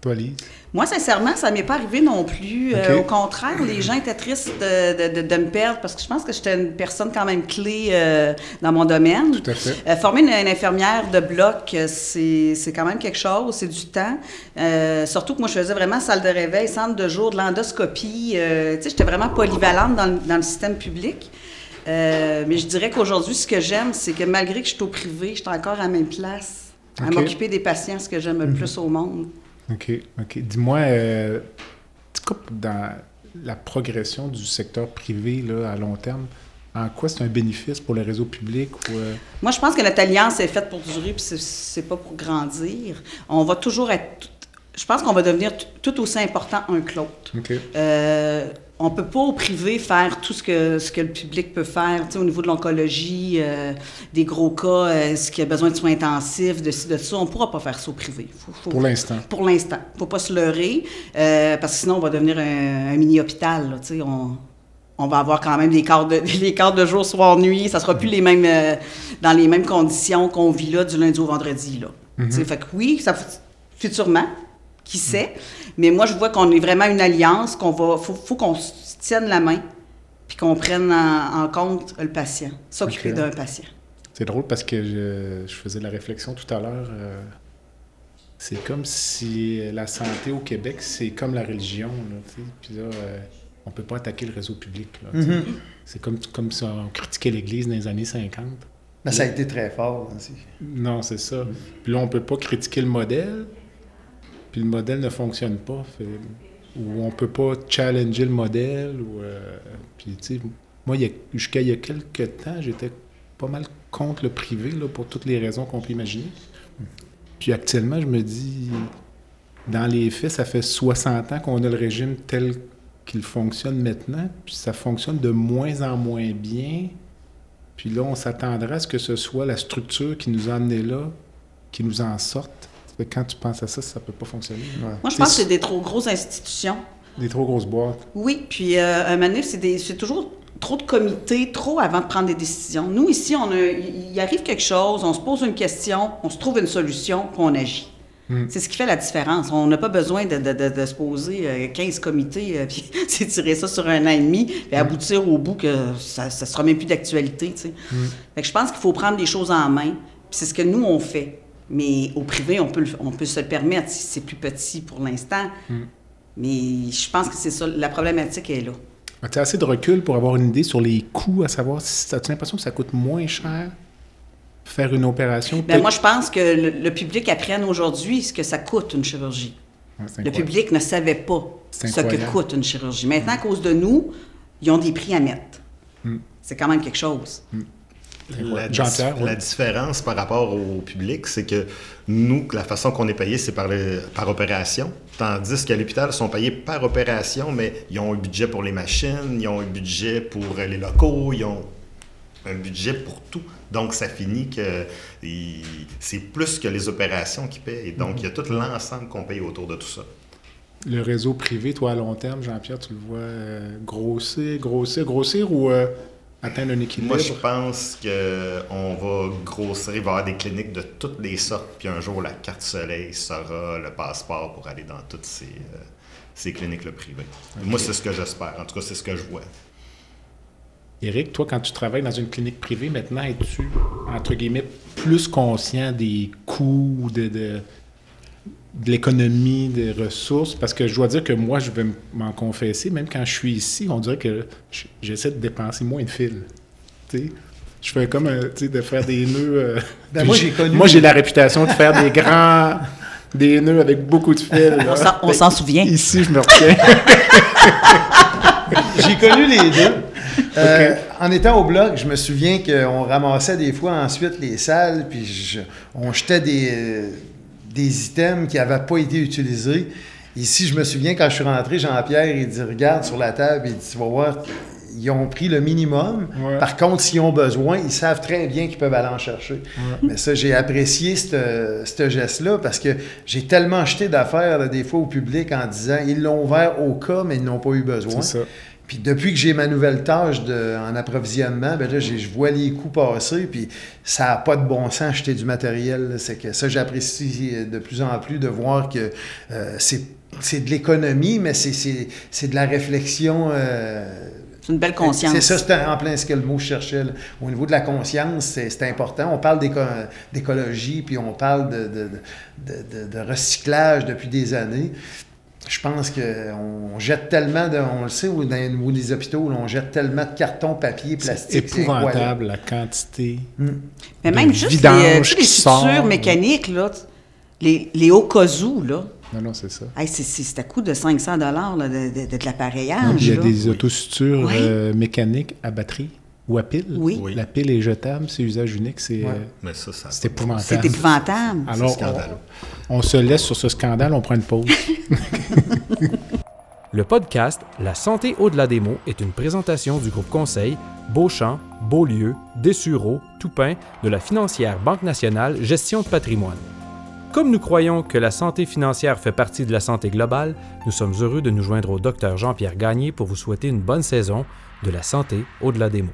Toi, Lise? Moi, sincèrement, ça ne m'est pas arrivé non plus. Euh, au contraire, les gens étaient tristes de, de, me perdre parce que je pense que j'étais une personne quand même clé euh, dans mon domaine. Tout à fait. Euh, former une, infirmière de bloc, c'est quand même quelque chose, c'est du temps. surtout que moi, je faisais vraiment salle de réveil, centre de jour, de l'endoscopie. tu sais, j'étais vraiment polyvalente dans, dans, le système public. mais je dirais qu'aujourd'hui, ce que j'aime, c'est que malgré que je suis au privé, je suis encore à la même place, à m'occuper des patients, ce que j'aime le mhm. plus au monde. OK, OK. Dis-moi, euh, dans la progression du secteur privé là, à long terme, en quoi c'est un bénéfice pour le réseau public? Ou, euh? Moi, je pense que notre alliance est faite pour durer, puis c'est pas pour grandir. On va toujours être... Je pense qu'on va devenir tout aussi important un que l'autre. OK. Euh, on peut pas au privé faire tout ce que, ce que le public peut faire, au niveau de l'oncologie, euh, des gros cas, euh, ce qui a besoin de soins intensifs, de ci, de ça. On pourra pas faire ça au privé. pour l'instant. Pour l'instant. faut pas se leurrer, euh, parce que sinon, on va devenir un, mini-hôpital. On, on va avoir quand même des quarts de, les quarts de jour, soir, nuit. Ça sera plus les mêmes, dans les mêmes conditions qu'on vit là du lundi au vendredi. Là. Mm-hmm. Fait que oui, ça, futurement, qui sait? Mais moi, je vois qu'on est vraiment une alliance, qu'on va, faut, qu'on se tienne la main, puis qu'on prenne en, compte le patient, s'occuper d'un patient. C'est drôle parce que je, faisais la réflexion tout à l'heure. Euh, c'est comme si la santé au Québec, c'est comme la religion. Là, puis là, euh, on peut pas attaquer le réseau public. Mm-hmm. C'est comme, comme si on critiquait l'Église dans les années 50. Mais ça a été très fort aussi. Non, c'est ça. Puis là, on peut pas critiquer le modèle, puis le modèle ne fonctionne pas, ou on peut pas challenger le modèle, euh, puis tu sais, moi, jusqu'à il y a quelques temps, j'étais pas mal contre le privé, là, pour toutes les raisons qu'on peut imaginer. Puis actuellement, je me dis, dans les faits, ça fait 60 ans qu'on a le régime tel qu'il fonctionne maintenant, puis ça fonctionne de moins en moins bien. Puis là, on s'attendrait à ce que ce soit la structure qui nous a là, qui nous en sorte quand tu penses à ça, ça ne peut pas fonctionner. Moi, je pense que c'est des trop grosses institutions. Des trop grosses boîtes. Oui, puis euh, un manif, c'est toujours trop de comités, trop avant de prendre des décisions. Nous, ici, on il arrive quelque chose, on se pose une question, on se trouve une solution, puis on agit. Hmm. C'est ce qui fait la différence. On n'a pas besoin de, de, se poser 15 euh, comités, euh, puis s'étirer ça sur un an et demi, et hmm. aboutir au bout que ça ne sera même plus d'actualité. Hmm. je pense qu'il faut prendre les choses en main, puis c'est ce que nous, on fait. Mais au privé, on peut, on peut se le permettre si c'est plus petit pour l'instant. Hmm. Mais je pense que c'est ça, la problématique est là. Tu as assez de recul pour avoir une idée sur les coûts, à savoir si tu as l'impression que ça coûte moins cher faire une opération? Bien, moi, je pense que le, public apprenne aujourd'hui ce que ça coûte une chirurgie. le public ne savait pas ce que coûte une chirurgie. Maintenant, à cause de nous, ils ont des prix à mettre. Hmm. C'est quand même quelque chose. La, la, différence par rapport au public, c'est que nous, la façon qu'on est payé, c'est par, par opération. Tandis qu'à l'hôpital, ils sont payés par opération, mais ils ont un budget pour les machines, ils ont un budget pour les locaux, ils ont. un budget pour tout. Donc, ça finit que c'est plus que les opérations qui payent. Donc, il y a tout l'ensemble qu'on paye autour de tout ça. Le réseau privé, toi, à long terme, Jean-Pierre, tu le vois euh, grossir, grossir, grossir ou euh, atteindre un équilibre? Moi, je pense qu'on va grossir, il va y avoir des cliniques de toutes les sortes, puis un jour, la carte soleil sera le passeport pour aller dans toutes ces, euh, ces cliniques-là privées. Moi, c'est ce que j'espère. En tout cas, c'est ce que je vois. Éric, toi, quand tu travailles dans une clinique privée, maintenant, es-tu, entre guillemets, plus conscient des coûts, de, de, l'économie, des ressources? Parce que je dois dire que moi, je vais m'en confesser, même quand je suis ici, on dirait que j'essaie de dépenser moins de fil. sais, Je fais comme, sais, de faire des nœuds. Euh, ben moi, j'ai connu... Moi, j'ai la réputation de faire des grands... des nœuds avec beaucoup de fils. On s'en souvient. Ici, je me retiens. j'ai connu les deux. Euh, en étant au bloc, je me souviens qu'on ramassait des fois ensuite les salles, puis on jetait des, des items qui n'avaient pas été utilisés. Ici, je me souviens quand je suis rentré, Jean-Pierre, il dit Regarde sur la table, il dit Tu vas voir, ils ont pris le minimum. Par contre, s'ils ont besoin, ils savent très bien qu'ils peuvent aller en chercher. Mais ça, j'ai apprécié ce geste-là parce que j'ai tellement acheté d'affaires des fois au public en disant ils l'ont ouvert au cas, mais ils n'ont pas eu besoin. Ça. Puis depuis que j'ai ma nouvelle tâche de, en approvisionnement, ben là, je vois les coûts passer, puis ça n'a pas de bon sens acheter du matériel. C'est que ça, j'apprécie de plus en plus de voir que euh, c'est de l'économie, mais c'est de la réflexion. Euh, c'est une belle conscience. C'est ça, c'est en plein ce que le mot je cherchais. Au niveau de la conscience, c'est important. On parle d'écologie, puis on parle de, de, de, recyclage depuis des années je pense qu'on jette tellement, de, on le sait, dans les des hôpitaux, on jette tellement de carton, papier, plastique. C'est épouvantable la quantité. Hmm. Mais même juste les, euh, les sutures mécaniques, là, les, les hauts cas là. Non, non, c'est ça. c'est à coût de 500 de, de, de, l'appareillage. Il y a des autosutures euh, mécaniques à batterie. Ou à pile. Oui. La pile est jetable, c'est usage unique, c'est euh, c'est épouvantable. C'est épouvantable. Alors, on, se laisse sur ce scandale, on prend une pause. Le podcast La santé au-delà des mots est une présentation du groupe conseil Beauchamp, Beaulieu, Dessureau, Toupin de la financière Banque nationale Gestion de patrimoine. Comme nous croyons que la santé financière fait partie de la santé globale, nous sommes heureux de nous joindre au docteur Jean-Pierre Gagné pour vous souhaiter une bonne saison de la santé au-delà des mots.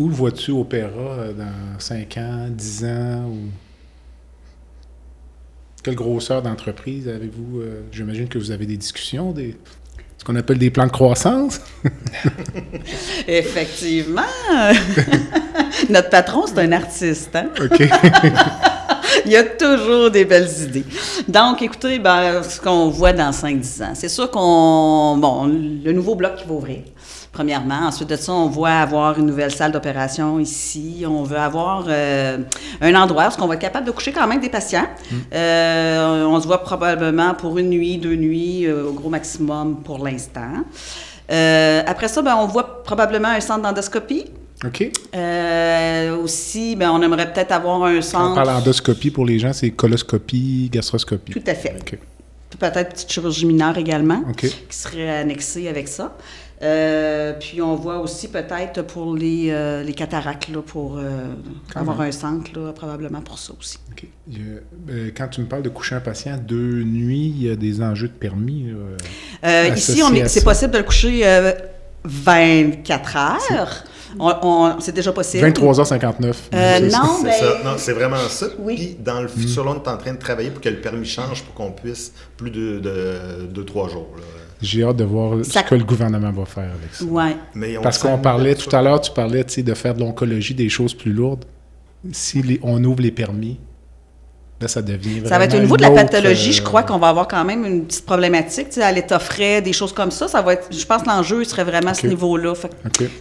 Où le vois-tu opéra euh, dans 5 ans, 10 ans? Ou... Quelle grosseur d'entreprise avez-vous? Euh, j'imagine que vous avez des discussions, des, ce qu'on appelle des plans de croissance? Effectivement. Notre patron, c'est un artiste. Hein? OK. Il y a toujours des belles idées. Donc, écoutez, ben, ce qu'on voit dans 5-10 ans, c'est sûr qu'on. Bon, le nouveau bloc qui va ouvrir premièrement. Ensuite de ça, on voit avoir une nouvelle salle d'opération ici. On veut avoir euh, un endroit où on va être capable de coucher quand même des patients. Mm. Euh, on se voit probablement pour une nuit, deux nuits, euh, au gros maximum pour l'instant. après ça, ben, on voit probablement un centre d'endoscopie. OK. aussi, ben, on aimerait peut-être avoir un centre. Quand on parle d'endoscopie pour les gens, c'est coloscopie, gastroscopie. Tout à fait. peut-être petite chirurgie mineure également, qui serait annexée avec ça. Euh, puis on voit aussi peut-être pour les, euh, les cataractes, là, pour euh, Quand avoir même. un centre, là, probablement pour ça aussi. Euh, quand tu me parles de coucher un patient deux nuits, il y a des enjeux de permis. là. Euh, ici, c'est possible de le coucher euh, 24 heures. C'est déjà possible. 23h59. Euh, C'est ça. non, C'est ben, c'est vraiment ça. Oui. Puis dans le futur, là, on est en train de travailler pour que le permis change pour qu'on puisse plus de 2-3 jours. là. J'ai hâte de voir Ça- ce que le gouvernement va faire avec ça. ouais. Mais on Parce qu'on parlait tout à l'heure, tu parlais de faire de l'oncologie, des choses plus lourdes. Si les- on ouvre les permis, là, ça devient Ça va être au niveau de la pathologie, je euh, crois qu'on va avoir quand même une petite problématique, tu sais, à l'état frais, des choses comme ça. Ça va être, je pense que l'enjeu serait vraiment à ce niveau-là.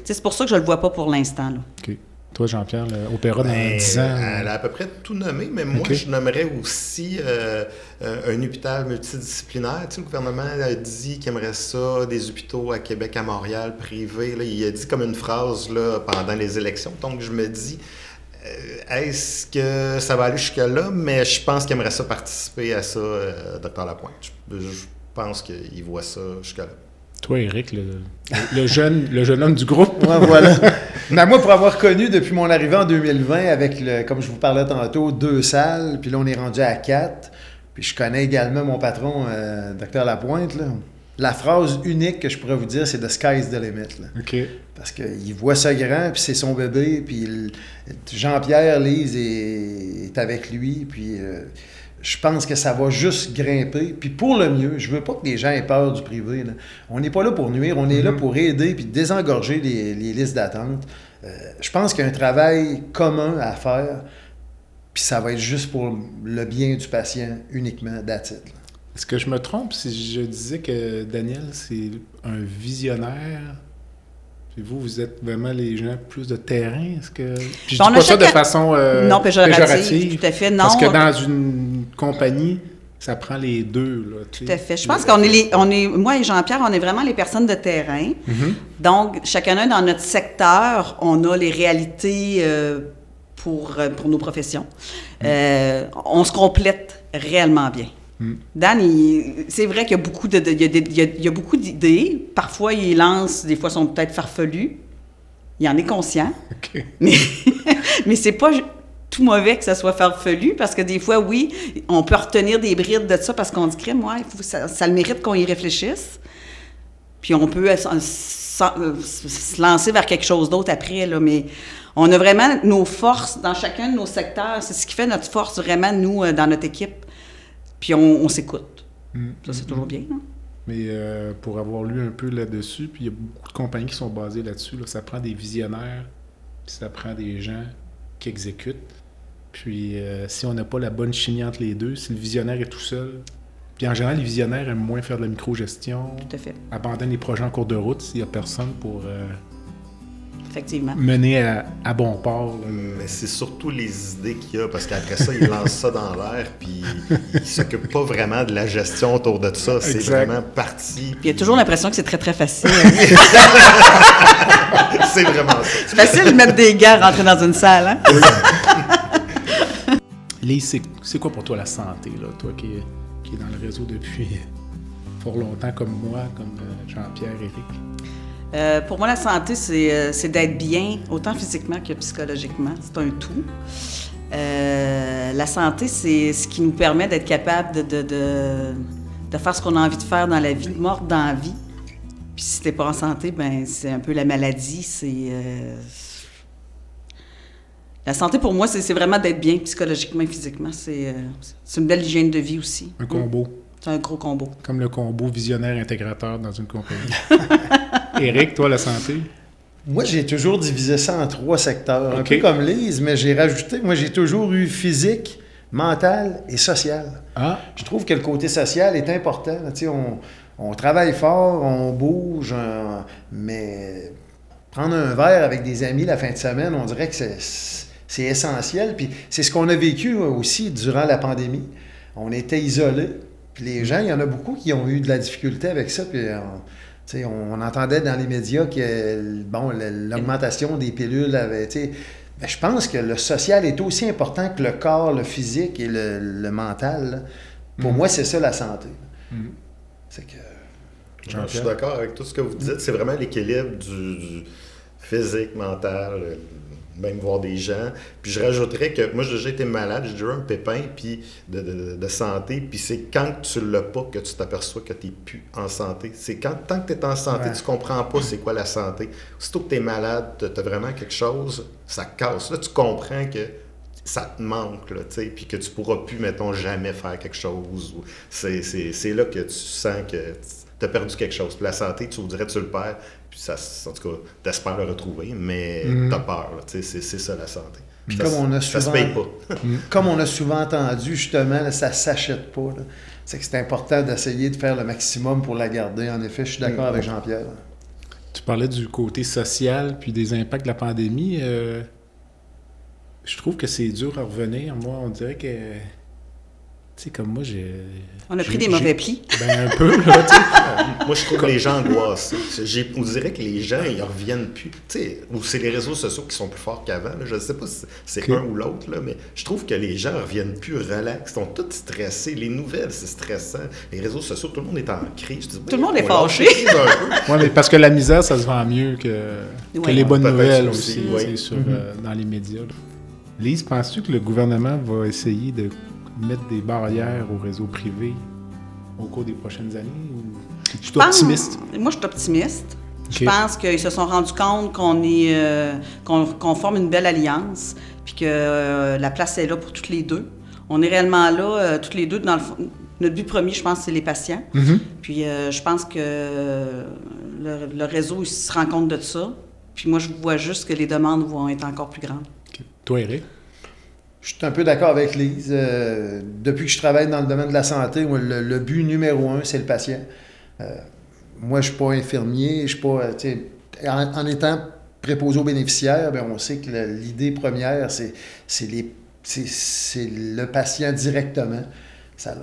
C'est pour ça que je le vois pas pour l'instant. là. Toi, Jean-Pierre, l'opéra dans Ben, 10 ans? Elle a à peu près tout nommé, mais moi, je nommerais aussi euh, un hôpital multidisciplinaire. Tu sais, le gouvernement a dit qu'il aimerait ça, des hôpitaux à Québec, à Montréal, privés. là. il a dit comme une phrase là, pendant les élections. Donc, je me dis, euh, est-ce que ça va aller jusque-là? Mais je pense qu'il aimerait ça participer à ça, euh, Dr. Lapointe. Je, je pense qu'il voit ça jusque-là. Toi, Eric, le, le jeune, le jeune homme du groupe. Ouais, voilà. Mais moi, pour avoir connu depuis mon arrivée en 2020, avec, le, comme je vous parlais tantôt, deux salles, puis là, on est rendu à quatre. Puis je connais également mon patron, euh, Dr. Lapointe. Là. La phrase unique que je pourrais vous dire, c'est « The sky's the limit ». là. OK. Parce qu'il voit ça grand, puis c'est son bébé, puis Jean-Pierre Lise est, est avec lui, puis euh, je pense que ça va juste grimper. Puis pour le mieux, je veux pas que les gens aient peur du privé. là. On n'est pas là pour nuire, on est là pour aider puis désengorger les, les listes d'attente. Euh, je pense qu'il y a un travail commun à faire, puis ça va être juste pour le bien du patient uniquement, là. Est-ce que je me trompe si je disais que Daniel, c'est un visionnaire? Puis vous, vous êtes vraiment les gens plus de terrain? Est-ce que... Puis je Ben, on dis pas ça de façon euh, non, péjorative, tout à fait. Non, Parce que dans une compagnie, ça prend les deux. Là, tu Tout à fait. Je pense qu'on est, les, on est, moi et Jean-Pierre, on est vraiment les personnes de terrain. Mhm. Donc, chacun dans notre secteur, on a les réalités euh, pour, euh, pour nos professions. Euh, on se complète réellement bien. Mm. Dan, c'est vrai qu'il y a beaucoup de, de- il y a des- il y a- il y a beaucoup d'idées. Parfois, il lance, des fois, sont peut-être farfelus. Il en est conscient. OK. Mais, mais c'est pas tout mauvais que ça soit farfelu, parce que des fois, oui, on peut retenir des brides de ça parce qu'on dit, crème, ouais, faut- ça, ça le mérite qu'on y réfléchisse. Puis on peut euh, euh, se lancer vers quelque chose d'autre après, là, mais on a vraiment nos forces dans chacun de nos secteurs. C'est ce qui fait notre force vraiment, nous, euh, dans notre équipe. Puis on, on s'écoute. Mm. Ça, c'est toujours bien. hein? Mais euh, pour avoir lu un peu là-dessus, puis il y a beaucoup de compagnies qui sont basées là-dessus, là, ça prend des visionnaires, puis ça prend des gens qui exécutent. Puis euh, si on n'a pas la bonne chimie entre les deux, si le visionnaire est tout seul, puis en général, les visionnaires aiment moins faire de la microgestion, Tout à fait. abandonnent les projets en cours de route s'il n'y a personne pour euh, Effectivement. mener à, à bon port. là. Mais c'est surtout les idées qu'il y a, parce qu'après ça, il lance ça dans l'air, puis il s'occupe pas vraiment de la gestion autour de ça. C'est vraiment parti. Puis il y a toujours l'impression que c'est très, très facile. C'est vraiment ça. c'est facile de mettre des gars rentrer dans une salle. Hein? Lise, c'est- c'est quoi pour toi la santé, là? toi qui est, qui est dans le réseau depuis fort longtemps comme moi, comme euh, Jean-Pierre, Eric? Euh, pour moi, la santé, c'est euh, c'est d'être bien, autant physiquement que psychologiquement. C'est un tout. Euh, la santé, c'est ce qui nous permet d'être capable de, de, de, de faire ce qu'on a envie de faire dans la vie, mordre dans la vie. Puis si t'es pas en santé, ben c'est un peu la maladie. C'est la santé pour moi, c'est vraiment d'être bien psychologiquement et physiquement. C'est c'est une belle hygiène de vie aussi. Un combo. C'est un gros combo. Comme le combo visionnaire intégrateur dans une compagnie. Eric, toi, la santé? Moi, j'ai toujours divisé ça en trois secteurs, un peu comme Lise, mais j'ai rajouté, moi, j'ai toujours eu physique, mental et social. Ah, Je trouve que le côté social est important. Tu sais, on, on travaille fort, on bouge, euh, mais prendre un verre avec des amis la fin de semaine, on dirait que c'est, essentiel. Puis c'est ce qu'on a vécu euh, aussi durant la pandémie. On était isolés. Puis les gens, il y en a beaucoup qui ont eu de la difficulté avec ça. Puis on, on entendait dans les médias que bon, l'augmentation des pilules avait. tu sais, ben, je pense que le social est aussi important que le corps, le physique et le, le mental. là. Pour Mhm. moi, c'est ça la santé. C'est que... Je suis d'accord avec tout ce que vous dites. C'est vraiment l'équilibre du, du physique, mental, euh, même voir des gens. Puis je rajouterais que moi, j'ai déjà été malade, j'ai déjà un pépin puis de, de- de santé. Puis c'est quand tu l'as pas que tu t'aperçois que tu n'es plus en santé. C'est quand, tant que tu es en santé, Ouais. tu comprends pas c'est quoi la santé. Aussitôt que tu es malade, tu as vraiment quelque chose, ça casse. Là, tu comprends que ça te manque, là, tu sais, puis que tu pourras plus, mettons, jamais faire quelque chose. C'est là que tu sens que tu as perdu quelque chose. Puis la santé, tu dirais tu le perds, puis ça, en tout cas, tu espères le retrouver, mais Mhm. tu as peur, là, tu sais, c'est c'est ça la santé. Puis ça, comme on a ça se souvent- paye pas. Comme on a souvent entendu, justement, là, ça ne s'achète pas. là. C'est que c'est important d'essayer de faire le maximum pour la garder. En effet, je suis d'accord avec Jean-Pierre. Tu parlais du côté social puis des impacts de la pandémie. euh, je trouve que c'est dur à revenir. Moi, on dirait que. Tu sais, comme moi, j'ai. On a pris des mauvais plis. Ben, un peu, là, tu sais. Moi, je trouve que les gens angoissent. J'ai- On dirait que les gens, ils reviennent plus. Tu sais, ou c'est les réseaux sociaux qui sont plus forts qu'avant. Je ne sais pas si c'est un ou l'autre, là, mais je trouve que les gens reviennent plus relax. Ils sont tous stressés. Les nouvelles, c'est stressant. Les réseaux sociaux, tout le monde est en crise. Dis, Tout le monde est fâché. Ouais, mais parce que la misère, ça se vend mieux que, les bonnes nouvelles aussi, aussi, oui. sur, euh, dans les médias. là. Lise, penses-tu que le gouvernement va essayer de mettre des barrières au réseau privé au cours des prochaines années? Ou... Je suis optimiste? Moi, je suis optimiste. Je pense qu'ils se sont rendus compte qu'on est euh, qu'on forme une belle alliance, puis que euh, la place est là pour toutes les deux. On est réellement là, euh, toutes les deux. Dans le fond- notre but premier, je pense, c'est les patients. Mhm. Puis je pense que le, le réseau il se rend compte de ça. Puis moi, je vois juste que les demandes vont être encore plus grandes. Toi, Eric? Je suis un peu d'accord avec Lise. Euh, depuis que je travaille dans le domaine de la santé, le, but numéro un, c'est le patient. Euh, moi, je ne suis pas infirmier. Je suis pas, euh, en, étant préposé aux bénéficiaires, ben, on sait que l'idée première, c'est le patient directement. Ça,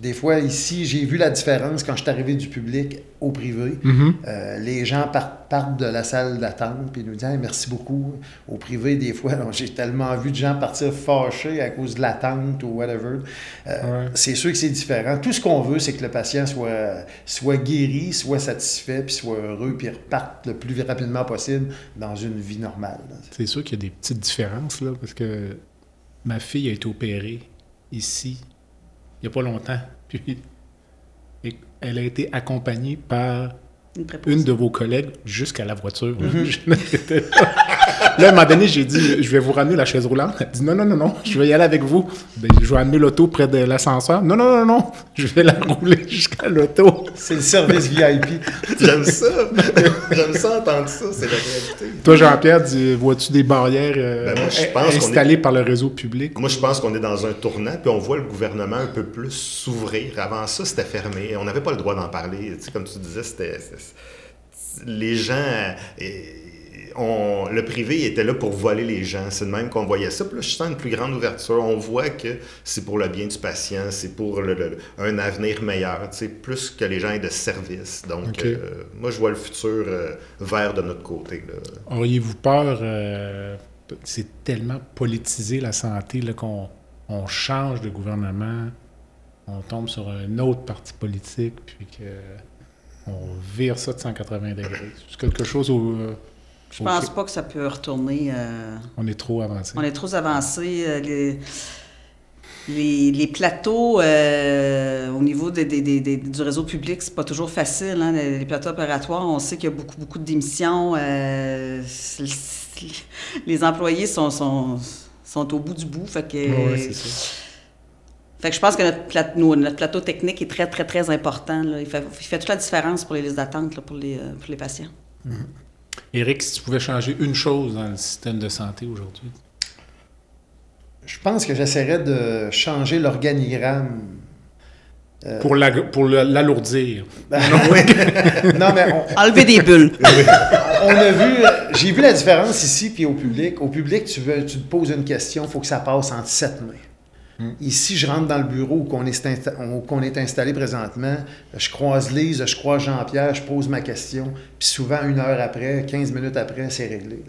des fois, ici, j'ai vu la différence quand je suis arrivé du public au privé. Euh, les gens partent, partent de la salle d'attente puis nous disent Hey, merci beaucoup. Au privé, des fois, j'ai tellement vu de gens partir fâchés à cause de l'attente ou whatever. Euh, Ouais. C'est sûr que c'est différent. Tout ce qu'on veut, c'est que le patient soit, soit guéri, soit satisfait, puis soit heureux, puis reparte le plus rapidement possible dans une vie normale. C'est sûr qu'il y a des petites différences, là, parce que ma fille a été opérée ici, il n'y a pas longtemps. Puis, elle a été accompagnée par Une de vos collègues jusqu'à la voiture. Là. Là, à un moment donné, j'ai dit, je vais vous ramener la chaise roulante. Elle dit, non, non, non, non, je vais y aller avec vous. Ben, je vais amener l'auto près de l'ascenseur. Non, non, non, non, je vais la rouler jusqu'à l'auto. C'est le service VIP. J'aime ça. J'aime ça entendre ça. C'est la réalité. Toi, Jean-Pierre, vois-tu des barrières euh, Ben, moi, je pense qu'on installées par le réseau public? Moi, je pense qu'on est dans un tournant, puis on voit le gouvernement un peu plus s'ouvrir. Avant ça, c'était fermé. On n'avait pas le droit d'en parler. Tu sais, comme tu disais, c'était. c'était- Les gens. On- le privé était là pour voler les gens. C'est de même qu'on voyait ça. Puis là, je sens une plus grande ouverture. On voit que c'est pour le bien du patient, c'est pour le- le- un avenir meilleur, plus que les gens aient de service. Donc, euh, moi, je vois le futur euh, vert de notre côté. Auriez-vous peur, euh, c'est tellement politisé la santé qu'on on change de gouvernement, on tombe sur un autre parti politique, puis que on vire ça de 180 degrés? C'est quelque chose où Je pense pas que ça peut retourner. euh, on est trop avancé. On est trop avancé. euh, les, les, les plateaux euh, au niveau des- des- des- des- du réseau public, c'est pas toujours facile. hein, les, les plateaux opératoires, on sait qu'il y a beaucoup, beaucoup de démissions. les employés sont, sont, sont au bout du bout. Fait que, ouais, c'est ça. fait que je pense que notre, pla- nos- notre plateau technique est très, très, très important. là. Il, fait, il fait toute la différence pour les listes d'attente pour, les, pour les patients. Éric, si tu pouvais changer une chose dans le système de santé aujourd'hui, Je pense que j'essaierais de changer l'organigramme. Euh, pour la- pour le- l'alourdir. non, mais on, Enlever des bulles. on a vu, euh, j'ai vu la différence ici puis au public. Au public, tu, veux, tu te poses une question, il faut que ça passe entre sept mains. Ici, je rentre dans le bureau où qu'on est, insta- est installé présentement, je croise Lise, je croise Jean-Pierre, je pose ma question, puis souvent, une heure après, 15 minutes après, c'est réglé.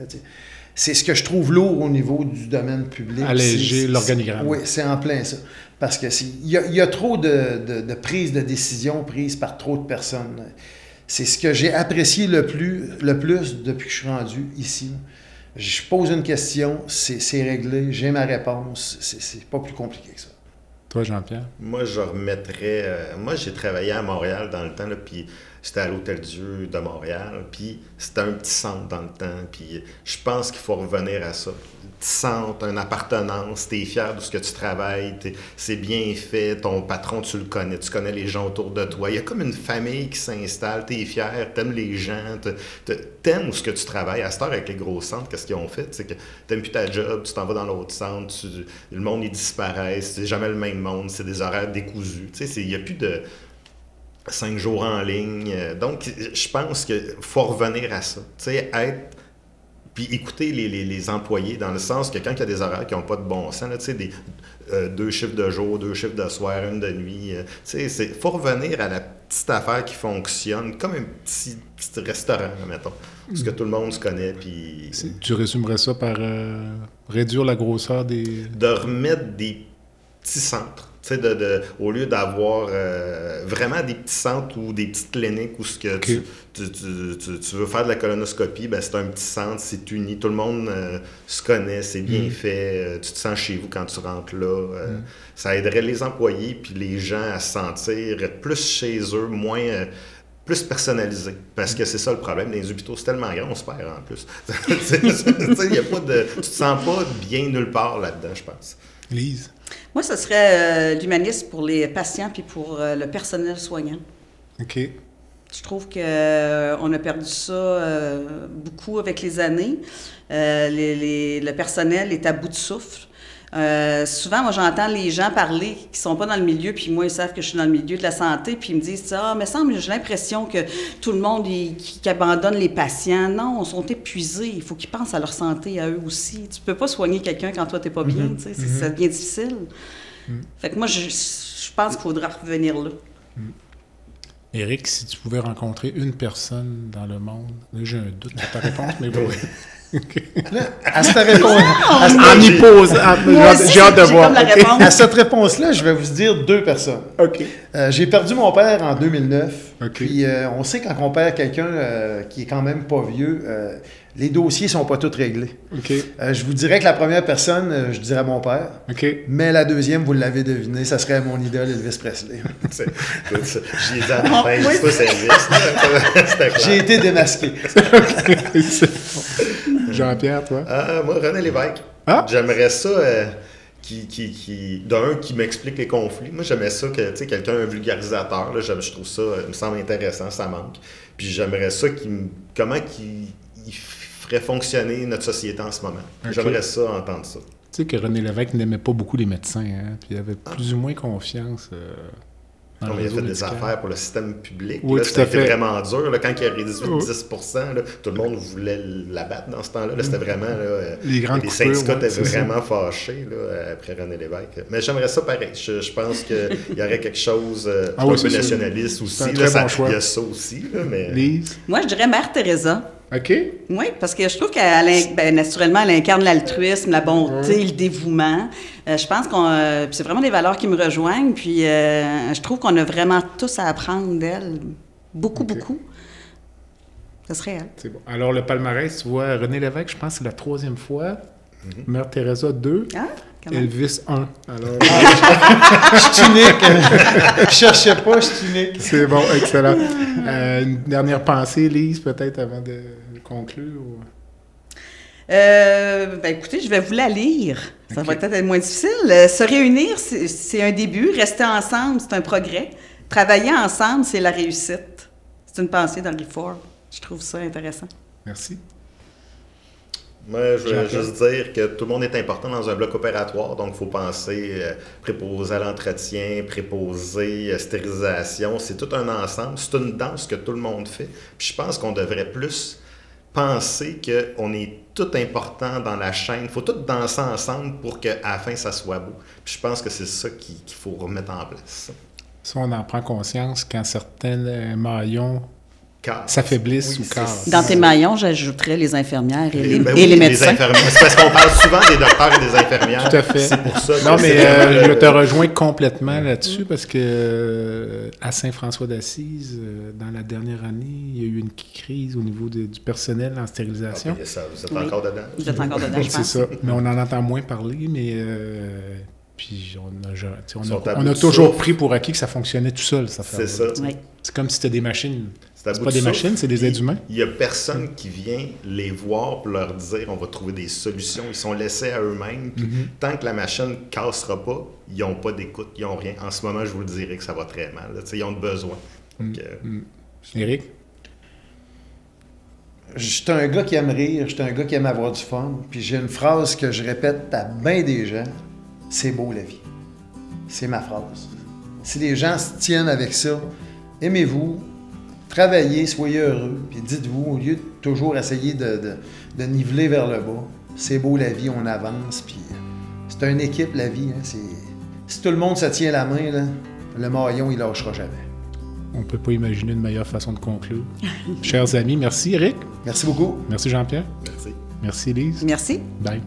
c'est ce que je trouve lourd au niveau du domaine public. Alléger l'organigramme. Oui, c'est en plein ça. Parce que il y, a- il y a trop de, de, de prises de décision prises par trop de personnes. C'est ce que j'ai apprécié le plus, le plus depuis que je suis rendu ici. Je pose une question, c'est réglé, j'ai ma réponse. C'est- pas plus compliqué que ça. Toi, Jean-Pierre? Moi, je remettrais. euh, moi, j'ai travaillé à Montréal dans le temps, là, puis j'étais à l'Hôtel Dieu de Montréal, puis c'était un petit centre dans le temps, puis je pense qu'il faut revenir à ça. Un petit centre, une appartenance, t'es fier de ce que tu travailles, c'est bien fait, ton patron, tu le connais, tu connais les gens autour de toi. Il y a comme une famille qui s'installe, t'es fier, t'aimes les gens, t'aimes ce que tu travailles. À cette heure, avec les gros centres, qu'est-ce qu'ils ont fait? C'est que t'aimes plus ta job, tu t'en vas dans l'autre centre, le monde, il disparaît, c'est jamais le même monde, c'est des horaires décousus. Tu sais, il n'y a plus de cinq jours en ligne. Euh, Donc, je pense qu'il faut revenir à ça. Tu sais, être puis écouter les, les- les employés, dans le sens que quand il y a des horaires qui n'ont pas de bon sens, là, tu sais, des, euh, deux chiffres de jour, deux chiffres de soir, une de nuit, euh, tu sais, il faut revenir à la petite affaire qui fonctionne, comme un petit, petit restaurant, mettons, parce que tout le monde se connaît, puis Tu résumerais ça par euh, réduire la grosseur des... de remettre des petits centres. Tu sais, de, de- au lieu d'avoir euh, vraiment des petits centres ou des petites cliniques où ce que tu, tu, tu- tu- tu veux faire de la colonoscopie, ben c'est un petit centre, c'est uni, tout le monde euh, se connaît, c'est bien Mm. fait, euh, tu te sens chez vous quand tu rentres là. euh, Ça aiderait les employés puis les gens à se sentir plus chez eux, moins... plus personnalisé. Parce que c'est ça le problème. Les hôpitaux, c'est tellement grand, on se perd en plus. Y a pas de, tu te sens pas bien nulle part là-dedans, je pense. Lise? Moi, ce serait euh, l'humanisme pour les patients puis pour euh, le personnel soignant. OK. Je trouve que euh, on a perdu ça euh, beaucoup avec les années. Euh, les- les- le personnel est à bout de souffle. Euh, souvent, moi, j'entends les gens parler qui sont pas dans le milieu, puis moi, ils savent que je suis dans le milieu de la santé, puis ils me disent Ah, mais semble, j'ai l'impression que tout le monde il- qui, qui abandonne les patients. Non, ils sont épuisés. Il faut qu'ils pensent à leur santé, à eux aussi. Tu peux pas soigner quelqu'un quand toi, t'es pas bien. tu sais, c'est- Ça devient difficile. Fait que moi, je, je pense qu'il faudra revenir là. Éric, si tu pouvais rencontrer une personne dans le monde, là j'ai un doute sur ta réponse, mais bon. Là, à cette réponse, à cette- En y pose, en- Moi aussi, j'ai hâte de voir. comme la OK. réponse. à cette réponse-là, je vais vous dire deux personnes. OK. Euh, j'ai perdu mon père en 2009. OK. Puis euh, on sait quand on perd quelqu'un euh, qui est quand même pas vieux, euh, les dossiers sont pas tous réglés. OK. Euh, je vous dirais que la première personne, euh, je dirais mon père. OK. Mais la deuxième, vous l'avez deviné, ça serait mon idole Elvis Presley. C'est- c'est- J'y ai dit à la fin, je sais pas service. C'était clair. J'ai été démasqué. Jean-Pierre, toi? Ah, moi, René Lévesque. Ah! J'aimerais ça euh, qui, qui, qui, d'un, qui m'explique les conflits. Moi, j'aimais ça que, tu sais, quelqu'un, un vulgarisateur, là, je trouve ça, euh, me semble intéressant, ça manque. Puis j'aimerais ça qu'il me- comment qu'il il ferait fonctionner notre société en ce moment. J'aimerais ça entendre ça. Tu sais que René Lévesque n'aimait pas beaucoup les médecins, hein, puis il avait plus ou moins confiance euh, Non, il a fait des affaires pour le système public. Oui, là, fait. vraiment dur. Là, quand il a réduit Oui. 10 là, tout le monde voulait l'abattre dans ce temps-là. Là, C'était vraiment... Là, euh, Les grandes les coupures, syndicats ouais, étaient c'est ça. vraiment fâchés là, après René Lévesque. Mais j'aimerais ça pareil. Je, je pense qu'il y aurait quelque chose euh, Ah un oui, peu nationaliste aussi. Un ça- choix. Il y a ça aussi. Là, mais... Lise? Moi, je dirais Mère Teresa. OK? Oui, parce que je trouve qu'elle, ben, naturellement, elle incarne l'altruisme, la bonté, le dévouement. Euh, je pense qu'on, euh, c'est vraiment des valeurs qui me rejoignent. Puis euh, je trouve qu'on a vraiment tous à apprendre d'elle. Beaucoup, beaucoup. Ça serait elle. C'est bon. Alors, le palmarès, tu vois, René Lévesque, je pense que c'est la troisième fois. Mère Teresa, 2. Ah. Elvis, 1. Alors, Je suis unique. je cherchais pas, je suis unique. c'est bon, excellent. Euh, une dernière pensée, Lise, peut-être, avant de conclure? ou- Euh, ben, écoutez, je vais vous la lire. Ça va peut-être être moins difficile. Euh, se réunir, c'est c'est un début. Rester ensemble, c'est un progrès. Travailler ensemble, c'est la réussite. C'est une pensée d'Henry Ford. Je trouve ça intéressant. Merci. Moi, je veux juste dire que tout le monde est important dans un bloc opératoire, donc il faut penser euh, préposé à l'entretien, préposé, euh, stérilisation. C'est tout un ensemble. C'est une danse que tout le monde fait. Puis je pense qu'on devrait plus penser qu'on est tout important dans la chaîne. Il faut tout danser ensemble pour qu'à la fin, ça soit beau. Puis je pense que c'est ça qui- qu'il faut remettre en place. Ça, on en prend conscience quand certains euh, maillons. S'affaiblissent Oui, ou cassent. Dans tes maillons, j'ajouterais les infirmières et les, Ben et les médecins. infirmières. C'est parce qu'on parle souvent des docteurs et des infirmières. Tout à fait. C'est pour ça. que Non, mais euh, je te rejoins complètement là-dessus parce que euh, à Saint-François d'Assise, euh, dans la dernière année, il y a eu une crise au niveau de- du personnel en Ah, stérilisation. ben, ça, vous êtes Oui. encore dedans? Vous êtes encore dedans, je C'est ça. Mais on en entend moins parler, mais euh, puis on a, on a, on toujours souffle. pris pour acquis que ça fonctionnait tout seul, ça C'est ça. Oui. C'est comme si c'était des machines. C'est pas de des souffle. machines, c'est des êtres humains? Il n'y a personne qui vient les voir pour leur dire on va trouver des solutions. Ils sont laissés à eux-mêmes. Mm-hmm. Tant que la machine ne cassera pas, ils n'ont pas d'écoute, ils n'ont rien. En ce moment, je vous le dirais que ça va très mal. là. Ils ont besoin. Mm. Donc, euh, Eric? J'étais un gars qui aime rire, j'étais un gars qui aime avoir du fun. Puis j'ai une phrase que je répète à bien des gens c'est beau la vie. C'est ma phrase. Si les gens se tiennent avec ça, aimez-vous, travaillez, soyez heureux, puis dites-vous, au lieu de toujours essayer de, de- de niveler vers le bas, c'est beau la vie, on avance, puis euh, c'est une équipe la vie. hein, c'est- si tout le monde se tient la main, là, le maillon, il lâchera jamais. On peut pas imaginer une meilleure façon de conclure. Chers amis, merci Eric. Merci beaucoup. Merci Jean-Pierre. merci. Merci Lise. Merci. Bye.